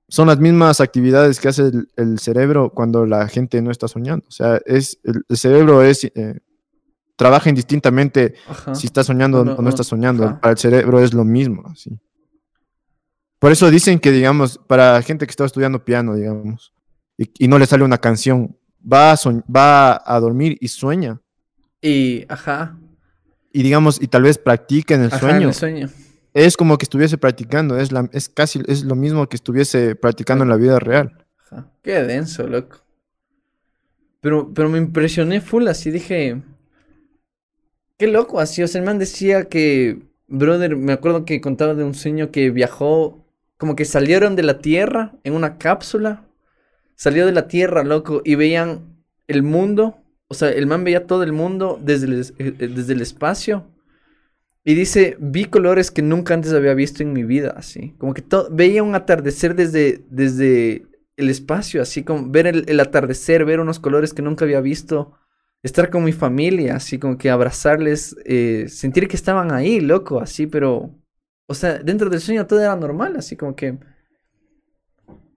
son las mismas actividades que hace el, cerebro cuando la gente no está soñando. O sea, es, el, el cerebro es, eh, trabaja indistintamente Ajá. si está soñando O o no- está soñando. ajá. Para el cerebro es lo mismo. Por eso dicen que, digamos, para gente que está estudiando piano, digamos, y, y no le sale una canción, va a, va a dormir y sueña. Y, ajá, Y digamos, y tal vez practica en el ajá, en sueño. el sueño. Es como que estuviese practicando, es, la, es casi es lo mismo que estuviese practicando en la vida real. Ajá. Qué denso, loco. Pero, pero me impresioné full, así dije. Qué loco, así. O sea, el man decía que. Brother, me acuerdo que contaba de un sueño que viajó. Como que salieron de la Tierra en una cápsula. Salió de la Tierra, loco, y veían el mundo. O sea, el man veía todo el mundo desde el, eh, eh, desde el espacio. Y dice, vi colores que nunca antes había visto en mi vida, así. Como que veía un atardecer desde, desde el espacio, así como ver el atardecer, ver unos colores que nunca había visto. Estar con mi familia, así como que abrazarles, eh, sentir que estaban ahí, loco, así, pero... O sea, dentro del sueño todo era normal, así como que...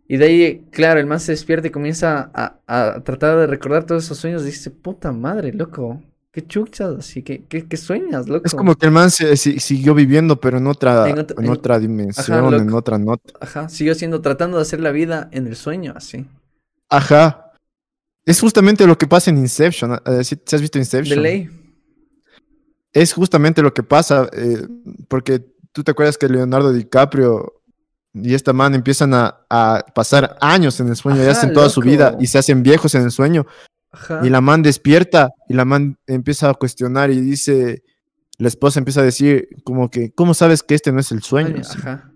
Y de ahí, claro, el man se despierta y comienza a, a tratar de recordar todos esos sueños. Y dice, puta madre, loco. Qué chuchas, así que, ¿qué, qué sueñas, loco? Es como que el man se, si- siguió viviendo, pero en otra, En otra- en- otra dimensión, en otra nota. Ajá, siguió siendo tratando de hacer la vida en el sueño, así. Ajá. Es justamente lo que pasa en Inception. eh, ¿sí- ¿sí has visto De Inception? ley. Es justamente lo que pasa, eh, porque tú te acuerdas que Leonardo DiCaprio y esta man empiezan a, a pasar años en el sueño, y Ajá, hacen toda su vida y se hacen viejos en el sueño. Ajá. Y la man despierta y la man empieza a cuestionar y dice, la esposa empieza a decir como que, ¿cómo sabes que este no es el sueño? Ajá.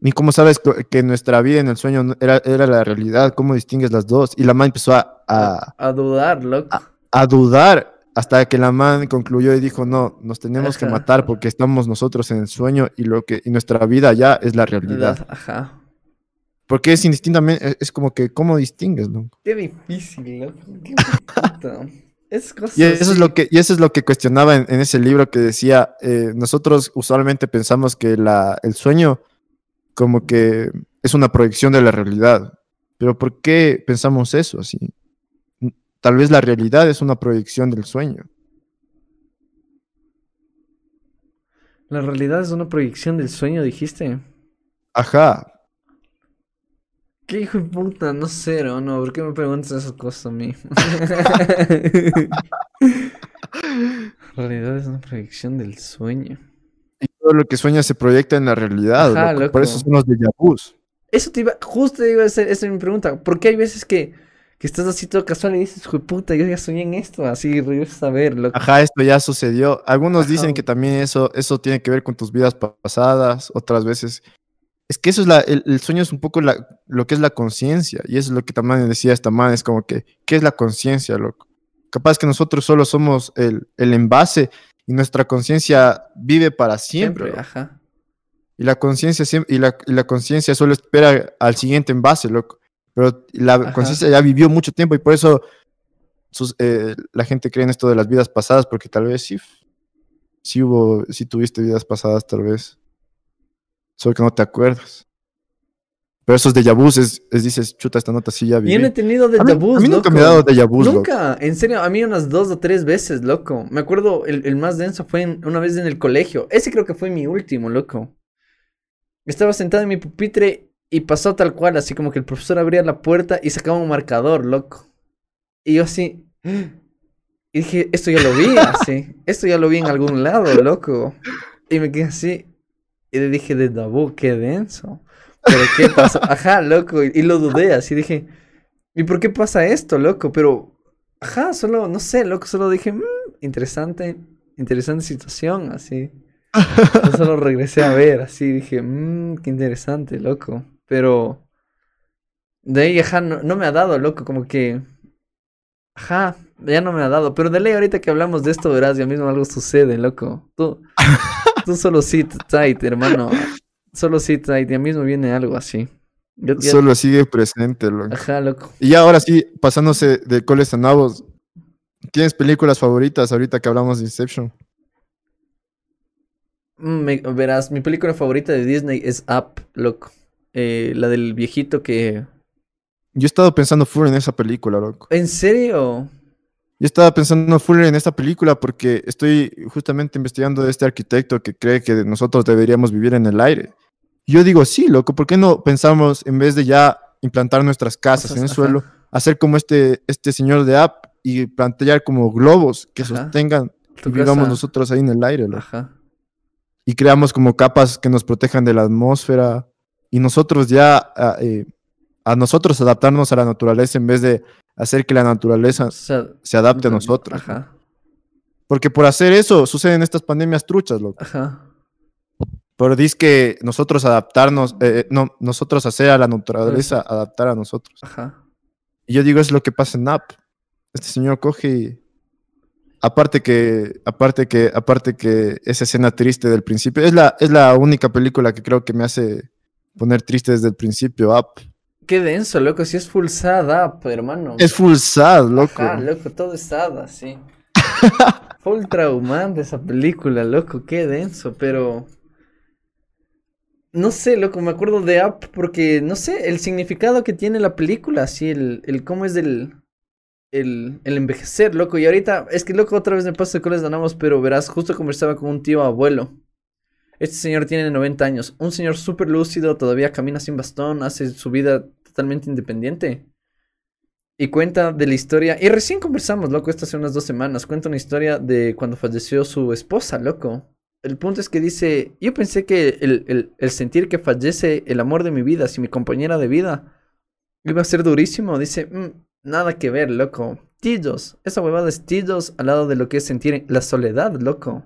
Ni cómo sabes que nuestra vida en el sueño era, era la realidad, cómo distingues las dos. Y la man empezó a, a, A dudar, loco. a dudar hasta que la man concluyó y dijo, no, nos tenemos que matar porque estamos nosotros en el sueño y, lo que, y nuestra vida ya es la realidad. Ajá. Porque es indistintamente, es- como que, ¿cómo distingues? No? Qué difícil, loco. Qué. <laughs> Es cosa Y eso, es lo que, y eso es lo que cuestionaba en, en ese libro que decía, eh, nosotros usualmente pensamos que la, el sueño como que es una proyección de la realidad. Pero ¿por qué pensamos eso así? tal vez la realidad es una proyección del sueño. La realidad es una proyección del sueño, dijiste. Ajá. ¿Qué hijo de puta? No sé, ¿no? no ¿Por qué me preguntas esas cosas a mí? <laughs> la realidad es una proyección del sueño. Todo lo que sueña se proyecta en la realidad. Ajá, loco. loco. Por eso son los déjà vus. Eso te iba, justo iba a ser, esa es mi pregunta. ¿Por qué hay veces que, que estás así todo casual y dices, de puta, yo ya soñé en esto? Así regresas a ver, loco. Ajá, esto ya sucedió. Algunos Ajá. dicen que también eso, eso tiene que ver con tus vidas pa- pasadas, otras veces. Es que eso es la, el, el sueño es un poco la, lo que es la conciencia. Y eso es lo que también decía esta man, es como que, ¿qué es la conciencia, loco? Capaz que nosotros solo somos el, el envase y nuestra conciencia vive para siempre. Siempre, ajá. Y la conciencia y la, y la conciencia solo espera al siguiente envase, loco. Pero la conciencia ya vivió mucho tiempo y por eso sus- eh, la gente cree en esto de las vidas pasadas, porque tal vez sí, sí hubo, sí tuviste vidas pasadas, tal vez. Solo que no te acuerdas. Pero esos déjà vus es, es dices, chuta, esta nota sí ya Yo viví. no he tenido déjà vus, a mí nunca me ha loco. dado déjà vus, loco. Nunca, en serio, a mí unas dos o tres veces, loco. Me acuerdo, el, el más denso fue en- una vez en el colegio. Ese creo que fue mi último, loco. Estaba sentado en mi pupitre y pasó tal cual, así como que el profesor abría la puerta y sacaba un marcador, loco. Y yo así... <gasps> Y dije, esto ya lo vi, <laughs> así. Esto ya lo vi en algún lado, loco. Y me quedé así. Y le dije, de Dabu, qué denso. Pero qué pasó. Ajá, loco. Y, lo dudé, así dije, ¿y por qué pasa esto, loco? Pero, ajá, solo, no sé, loco, solo dije, "Mm, interesante, interesante situación, así. Yo solo regresé a ver, así, dije, mmm, qué interesante, loco. Pero, de ahí, ajá, no, no me ha dado, loco, como que, ajá, ya no me ha dado. Pero de ley, ahorita que hablamos de esto, verás, ya mismo algo sucede, loco. Tú, tú solo sit tight, hermano. Solo ya mismo viene algo así. Yo- Solo sigue presente, loco. Ajá, loco. Y ya ahora sí, pasándose de coles a nabos, ¿tienes películas favoritas ahorita que hablamos de Inception? Mm, me- verás, mi película favorita de Disney es Up, loco. Eh, la del viejito que... Yo he estado pensando full en esa película, loco. ¿En serio? Yo estaba pensando full en esta película porque estoy justamente investigando de este arquitecto que cree que nosotros deberíamos vivir en el aire. Yo digo, sí, loco, ¿por qué no pensamos en vez de ya implantar nuestras casas en el Ajá. suelo, hacer como este, este señor de App y plantear como globos que Ajá. sostengan y vivamos nosotros ahí en el aire, loco? Ajá. y creamos como capas que nos protejan de la atmósfera y nosotros ya a, eh, a nosotros adaptarnos a la naturaleza en vez de hacer que la naturaleza se adapte a nosotros. Ajá. Porque por hacer eso suceden estas pandemias truchas, loco. Ajá. Pero dices que nosotros adaptarnos, eh, eh, no, nosotros hacer a la naturaleza adaptar a nosotros. Ajá. Y yo digo, es lo que pasa en App. Este señor coge y aparte que, aparte que, aparte que esa escena triste del principio, es la, es la única película que creo que me hace poner triste desde el principio, Up. Qué denso, loco. Si es full sad up, hermano. Es full sad, loco. Ajá, loco, todo es sad, así. <laughs> full traumante esa película, loco. Qué denso, pero... No sé, loco, me acuerdo de Up porque, no sé, el significado que tiene la película, así, el, el cómo es del... El, el envejecer, loco. Y ahorita, es que, loco, otra vez me paso de coles ganamos, pero verás, justo conversaba con un tío abuelo. Este señor tiene 90 años, un señor súper lúcido, todavía camina sin bastón, hace su vida totalmente independiente. Y cuenta de la historia, y recién conversamos, loco, esto hace unas dos semanas, cuenta una historia de cuando falleció su esposa, loco. El punto es que dice, yo pensé que el, el, sentir que fallece el amor de mi vida, si mi compañera de vida, iba a ser durísimo. Dice, "Mm, nada que ver, loco. Tillos, esa huevada es tillos al lado de lo que es sentir la soledad, loco.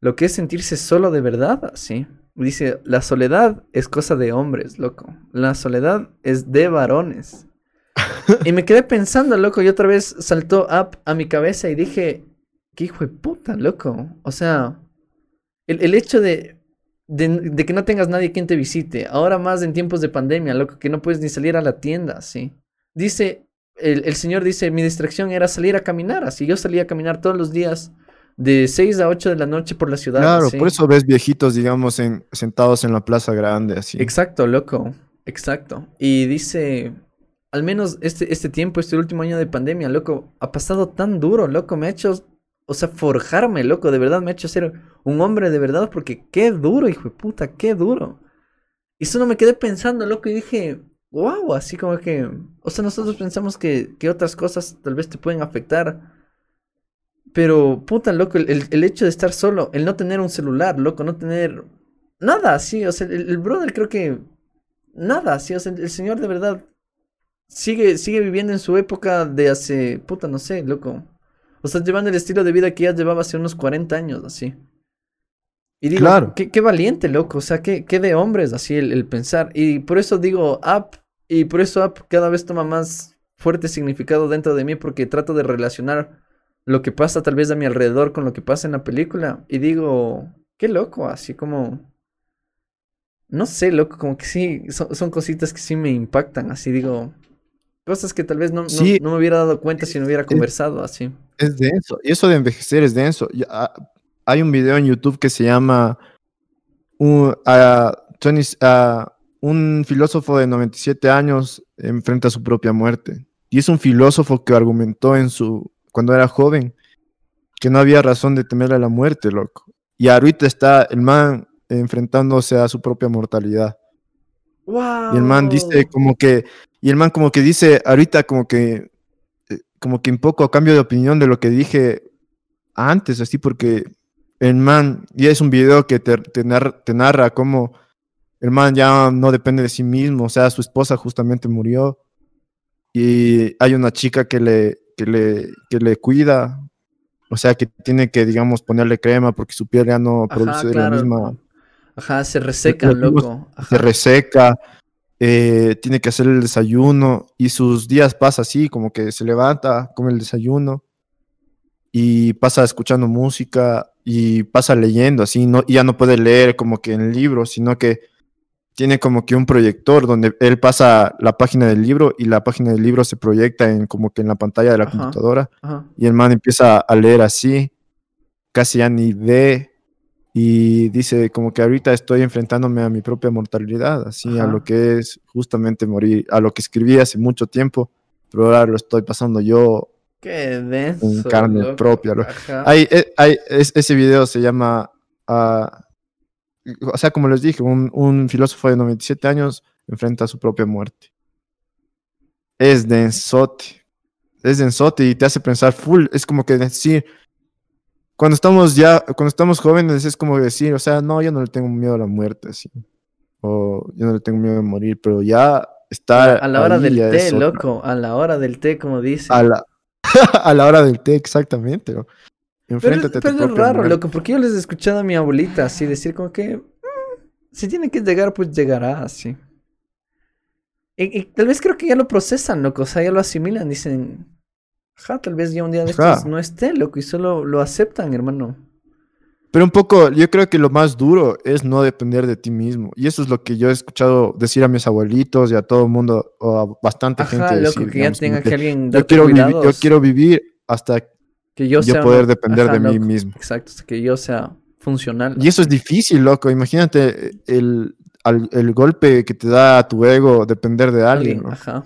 Lo que es sentirse solo de verdad, sí. Dice, la soledad es cosa de hombres, loco. La soledad es de varones. <laughs> y me quedé pensando, loco, y otra vez saltó up a mi cabeza y dije, qué hijo de puta, loco. O sea, el, el hecho de, de, de que no tengas nadie quien te visite, ahora más en tiempos de pandemia, loco, que no puedes ni salir a la tienda, sí. Dice, el, el señor dice, mi distracción era salir a caminar, así yo salía a caminar todos los días de 6 a 8 de la noche por la ciudad. Claro, por eso ves viejitos, digamos, en, sentados en la plaza grande, así. Exacto, loco. Exacto. Y dice, al menos este, este tiempo, este último año de pandemia, loco, ha pasado tan duro, loco, me ha hecho, o sea, forjarme, loco, de verdad me ha hecho ser un hombre de verdad, porque qué duro, hijo de puta, qué duro. Y solo me quedé pensando, loco, y dije, wow, así como que, o sea, nosotros pensamos que, que otras cosas tal vez te pueden afectar. Pero, puta, loco, el, el, hecho de estar solo, el no tener un celular, loco, no tener nada así, o sea, el, el brother creo que nada así, o sea, el, señor de verdad sigue, sigue viviendo en su época de hace, puta, no sé, loco. O sea, llevando el estilo de vida que ya llevaba hace unos 40 años, así. Y digo, claro. qué, qué, valiente, loco. O sea, qué, qué de hombres así el, el, pensar. Y por eso digo app. Y por eso app cada vez toma más fuerte significado dentro de mí. Porque trato de relacionar lo que pasa tal vez a mi alrededor con lo que pasa en la película. Y digo, qué loco. Así como. No sé, loco. Como que sí. Son, son cositas que sí me impactan. Así digo. Cosas que tal vez no, sí, no, no, me hubiera dado cuenta si no hubiera conversado así. Es denso. Y eso de envejecer es denso. Ya, hay un video en YouTube que se llama un, uh, 20, uh, un filósofo de 97 años enfrenta a su propia muerte. Y es un filósofo que argumentó en su cuando era joven que no había razón de temer a la muerte, loco. Y ahorita está el man enfrentándose a su propia mortalidad. Wow. Y el man dice como que y el man como que dice ahorita como que eh, como que un poco cambio de opinión de lo que dije antes, así porque el man, y es un video que te, te, narra, te narra cómo el man ya no depende de sí mismo, o sea, su esposa justamente murió y hay una chica que le, que le, que le cuida, o sea, que tiene que, digamos, ponerle crema porque su piel ya no produce la misma... Ajá, se reseca, loco. Se reseca, eh, tiene que hacer el desayuno y sus días pasa así, como que se levanta, come el desayuno y pasa escuchando música y pasa leyendo, así, no, y ya no puede leer como que en el libro, sino que tiene como que un proyector donde él pasa la página del libro y la página del libro se proyecta en como que en la pantalla de la ajá, computadora ajá. y el man empieza a leer así, casi ya ni ve y dice como que ahorita estoy enfrentándome a mi propia mortalidad, así Ajá. a lo que es justamente morir, a lo que escribí hace mucho tiempo, pero ahora lo estoy pasando yo Qué denso. en carne loco. propia. Hay, eh, hay- es- ese video se llama, ah, o sea, como les dije, un, un filósofo de 97 años enfrenta a su propia muerte. Es densote, es densote y te hace pensar full, es como que decir, cuando estamos ya, cuando estamos jóvenes es como decir, o sea, no, yo no le tengo miedo a la muerte, así, o yo no le tengo miedo a morir, pero ya está A la hora ahí del té, loco. A la hora del té, como dice. a la, <laughs> a la hora del té, exactamente. Bro. Pero, Enfréntate a tu pero es raro, muerte. loco, porque yo les he escuchado a mi abuelita así decir como que "Mm, si tiene que llegar, pues llegará así. Y, y tal vez creo que ya lo procesan, loco, o sea, ya lo asimilan, dicen, ajá, tal vez ya un día de Ajá. estos no esté, loco, y solo lo aceptan, hermano. Pero un poco, yo creo que lo más duro es no depender de ti mismo. Y eso es lo que yo he escuchado decir a mis abuelitos y a todo el mundo, o a bastante Ajá, gente loco, decir, que ya digamos, como tenga que que alguien yo quiero, vivir, yo quiero vivir hasta que yo yo sea poder una- depender ajá, de mí mismo. Exacto, que yo sea funcional. Y eso es difícil, loco. Imagínate el, al- el golpe que te da a tu ego depender de alguien. ¿no? Ajá.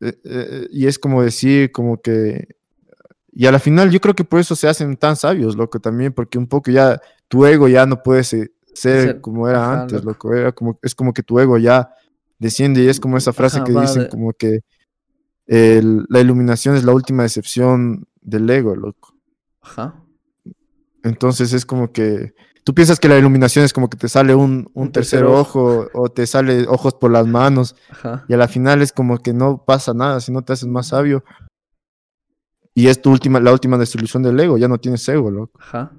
Eh, eh, y es como decir, como que. Y a la final, yo creo que por eso se hacen tan sabios, loco, también, porque un poco ya tu ego ya no puede se- ser Ser- como era ajá, antes, loco. loco. Era como, es como que tu ego ya desciende y es como esa frase Ajá, que dicen, de- como que el- la iluminación es la última decepción del ego, loco. Ajá. Entonces es como que tú piensas que la iluminación es como que te sale un, un Un tercer tercer ojo o te sale ojos por las manos Ajá. y a la final es como que no pasa nada, si no te haces más sabio. Y es tu última, la última desilusión del ego, ya no tienes ego, loco. Ajá.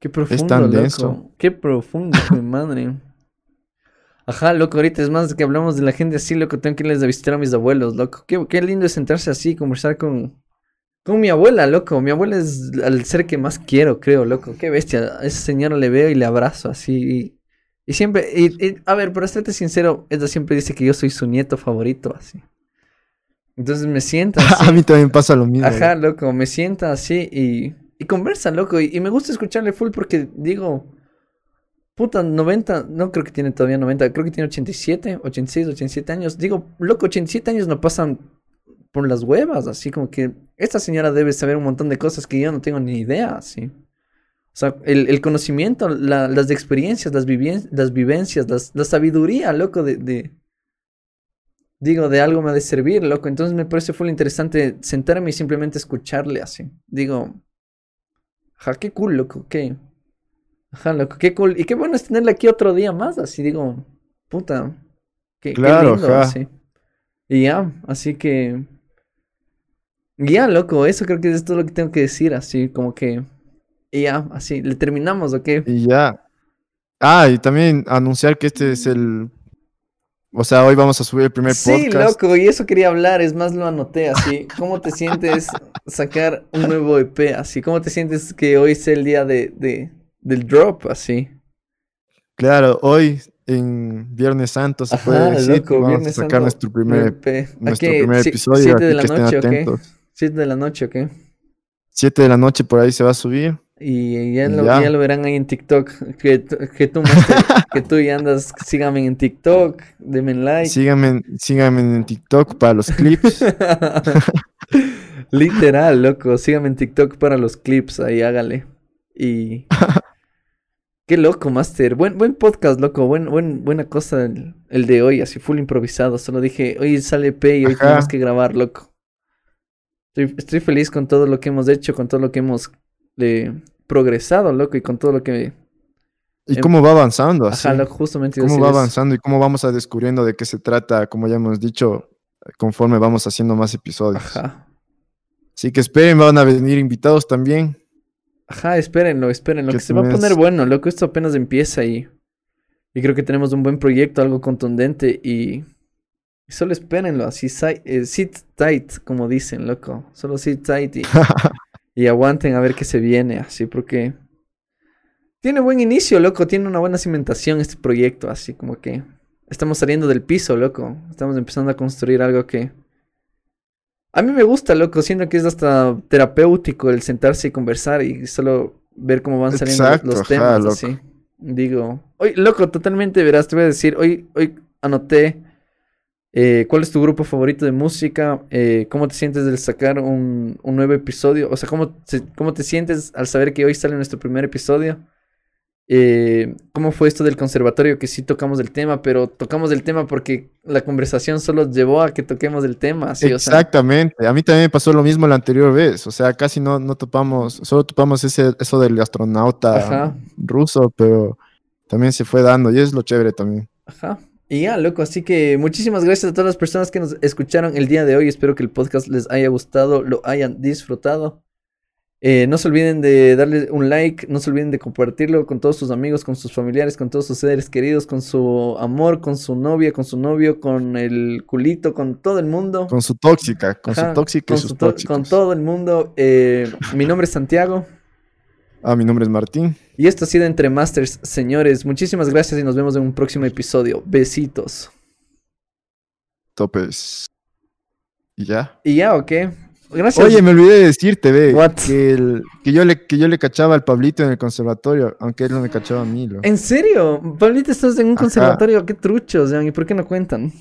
Qué profundo, tan loco. denso. Qué profundo, mi madre. Ajá, loco, ahorita es más que hablamos de la gente así, loco, tengo que irles a visitar a mis abuelos, loco. Qué, qué lindo es sentarse así, conversar con, con mi abuela, loco. Mi abuela es al ser que más quiero, creo, loco. Qué bestia. A esa señora le veo y le abrazo así. Y, y siempre, y- y, a ver, para serte sincero, ella siempre dice que yo soy su nieto favorito, así. Entonces me sienta <laughs> así. a mí también pasa lo mismo. Ajá, loco, me sienta así y, y conversa, loco. Y, y me gusta escucharle full porque digo, Puta, 90, no creo que tiene todavía 90, creo que tiene 87, 86, 87 años. Digo, loco, 87 años no pasan por las huevas, así como que esta señora debe saber un montón de cosas que yo no tengo ni idea, así. O sea, el, conocimiento, la- las experiencias, las, vivien- las vivencias, la sabiduría, loco, de, Digo, de algo me ha de servir, loco. Entonces me parece full interesante sentarme y simplemente escucharle así. Digo, ajá, qué cool, loco, qué. Ajá, loco, qué cool. Y qué bueno es tenerla aquí otro día más, así digo, puta. Qué, qué Claro, lindo, ajá. así. Y ya, así que. Ya, loco, eso creo que es todo lo que tengo que decir, así como que. Y ya, así, le terminamos, ¿ok? Y ya. Ah, y también anunciar que este es el. O sea, hoy vamos a subir el primer Sí, podcast. loco, y eso quería hablar, es más lo anoté así. ¿Cómo te sientes sacar un nuevo EP así? ¿Cómo te sientes que hoy sea el día de, de- del drop así? Claro, hoy en Viernes Santo se puede decir. loco, vamos Viernes a sacar Santo, nuestro primer, EP. ¿A nuestro primer episodio. ¿Siete de aquí la que estén noche o qué? atentos. ¿Siete de la noche o qué? 7 de la noche por ahí se va a subir. Y ya Y lo, ya. ya lo verán ahí en TikTok. Que, tú- que tú, Master, <laughs> que tú ya andas, síganme en TikTok, denme like. Síganme, síganme en TikTok para los clips. <laughs> Literal, loco. Síganme en TikTok para los clips, ahí hágale. Y. <laughs> Qué loco, Master. Buen, buen podcast, loco. Buen, buen, buena cosa el, el de hoy, así full improvisado. Solo dije, hoy sale P y hoy Ajá. tenemos que grabar, loco. Estoy, estoy feliz con todo lo que hemos hecho, con todo lo que hemos eh, progresado, loco, y con todo lo que. Y Em- cómo va avanzando así. Ajá, justamente Cómo va eso. avanzando y cómo vamos a descubriendo de qué se trata, como ya hemos dicho, conforme vamos haciendo más episodios. Ajá. Así que esperen, van a venir invitados también. Ajá, espérenlo, espérenlo, Que que se va a poner bueno, loco, esto apenas empieza y, y creo que tenemos un buen proyecto, algo contundente y, y solo espérenlo, así eh, sit tight, como dicen, loco, solo sit tight y, <laughs> y aguanten a ver qué se viene, así porque tiene buen inicio, loco, tiene una buena cimentación este proyecto, así como que estamos saliendo del piso, loco, estamos empezando a construir algo que a mí me gusta, loco, siento que es hasta terapéutico el sentarse y conversar y solo ver cómo van saliendo los- Exacto, los ajá, temas, así. Digo, hoy, loco, totalmente, verás, te voy a decir, hoy, hoy anoté eh, cuál es tu grupo favorito de música, eh, cómo te sientes del sacar un, un nuevo episodio, o sea, cómo, se- cómo te sientes al saber que hoy sale nuestro primer episodio. Eh, ¿Cómo fue esto del conservatorio? Que sí tocamos el tema, pero tocamos el tema porque la conversación solo llevó a que toquemos el tema. Así, o sea, Exactamente. A mí también me pasó lo mismo la anterior vez. O sea, casi no, no topamos, solo topamos ese, eso del astronauta Ajá. ruso, pero también se fue dando y es lo chévere también. Ajá. Y ya, loco, así que muchísimas gracias a todas las personas que nos escucharon el día de hoy. Espero que el podcast les haya gustado, lo hayan disfrutado. Eh, no se olviden de darle un like, no se olviden de compartirlo con todos sus amigos, con sus familiares, con todos sus seres queridos, con su amor, con su novia, con su novio, con el culito, con todo el mundo. Con su tóxica, con Ajá, su tóxica con y sus su to- con todo el mundo. Eh, mi nombre es Santiago Ah, mi nombre es Martín. y esto ha sido Entre Masters, señores. Muchísimas gracias y nos vemos en un próximo episodio. Besitos. Topes. Y ya. Y ya, ¿ok? Gracias. Oye, me olvidé de decirte, ve, What? que, el- que, yo le, que yo le cachaba al Pablito en el conservatorio, aunque él no me cachaba a mí. lo. ¿En serio? Pablito, estás en un Ajá. conservatorio. Qué truchos, ¿y por qué no cuentan?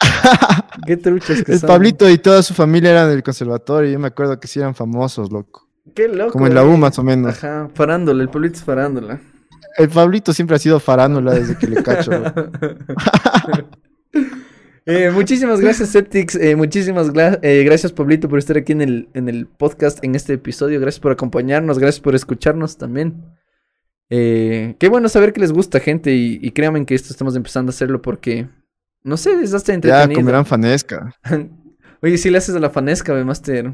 <laughs> Qué truchos que El son. Pablito y toda su familia eran del conservatorio. Yo me acuerdo que sí eran famosos, loco. Qué loco. Como en la U, más o menos. Ajá, farándula, el Pablito es farándula. El Pablito siempre ha sido farándula desde que le cacho. <laughs> <laughs> Eh, muchísimas gracias, Septix. eh, muchísimas eh, gracias, Pablito, por estar aquí en el, en el podcast, en este episodio. Gracias por acompañarnos, gracias por escucharnos también. Qué bueno saber que les gusta, gente, y, y créanme que esto estamos empezando a hacerlo porque, no sé, es hasta Ya entretenido. comerán fanesca. <laughs> Oye, si le haces a la fanesca, ve, Master.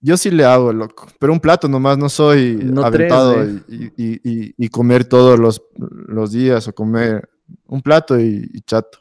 Yo sí le hago, loco. Pero un plato nomás, no soy No aventado tres, y, y- y- comer todos los, los días o comer un plato y chato.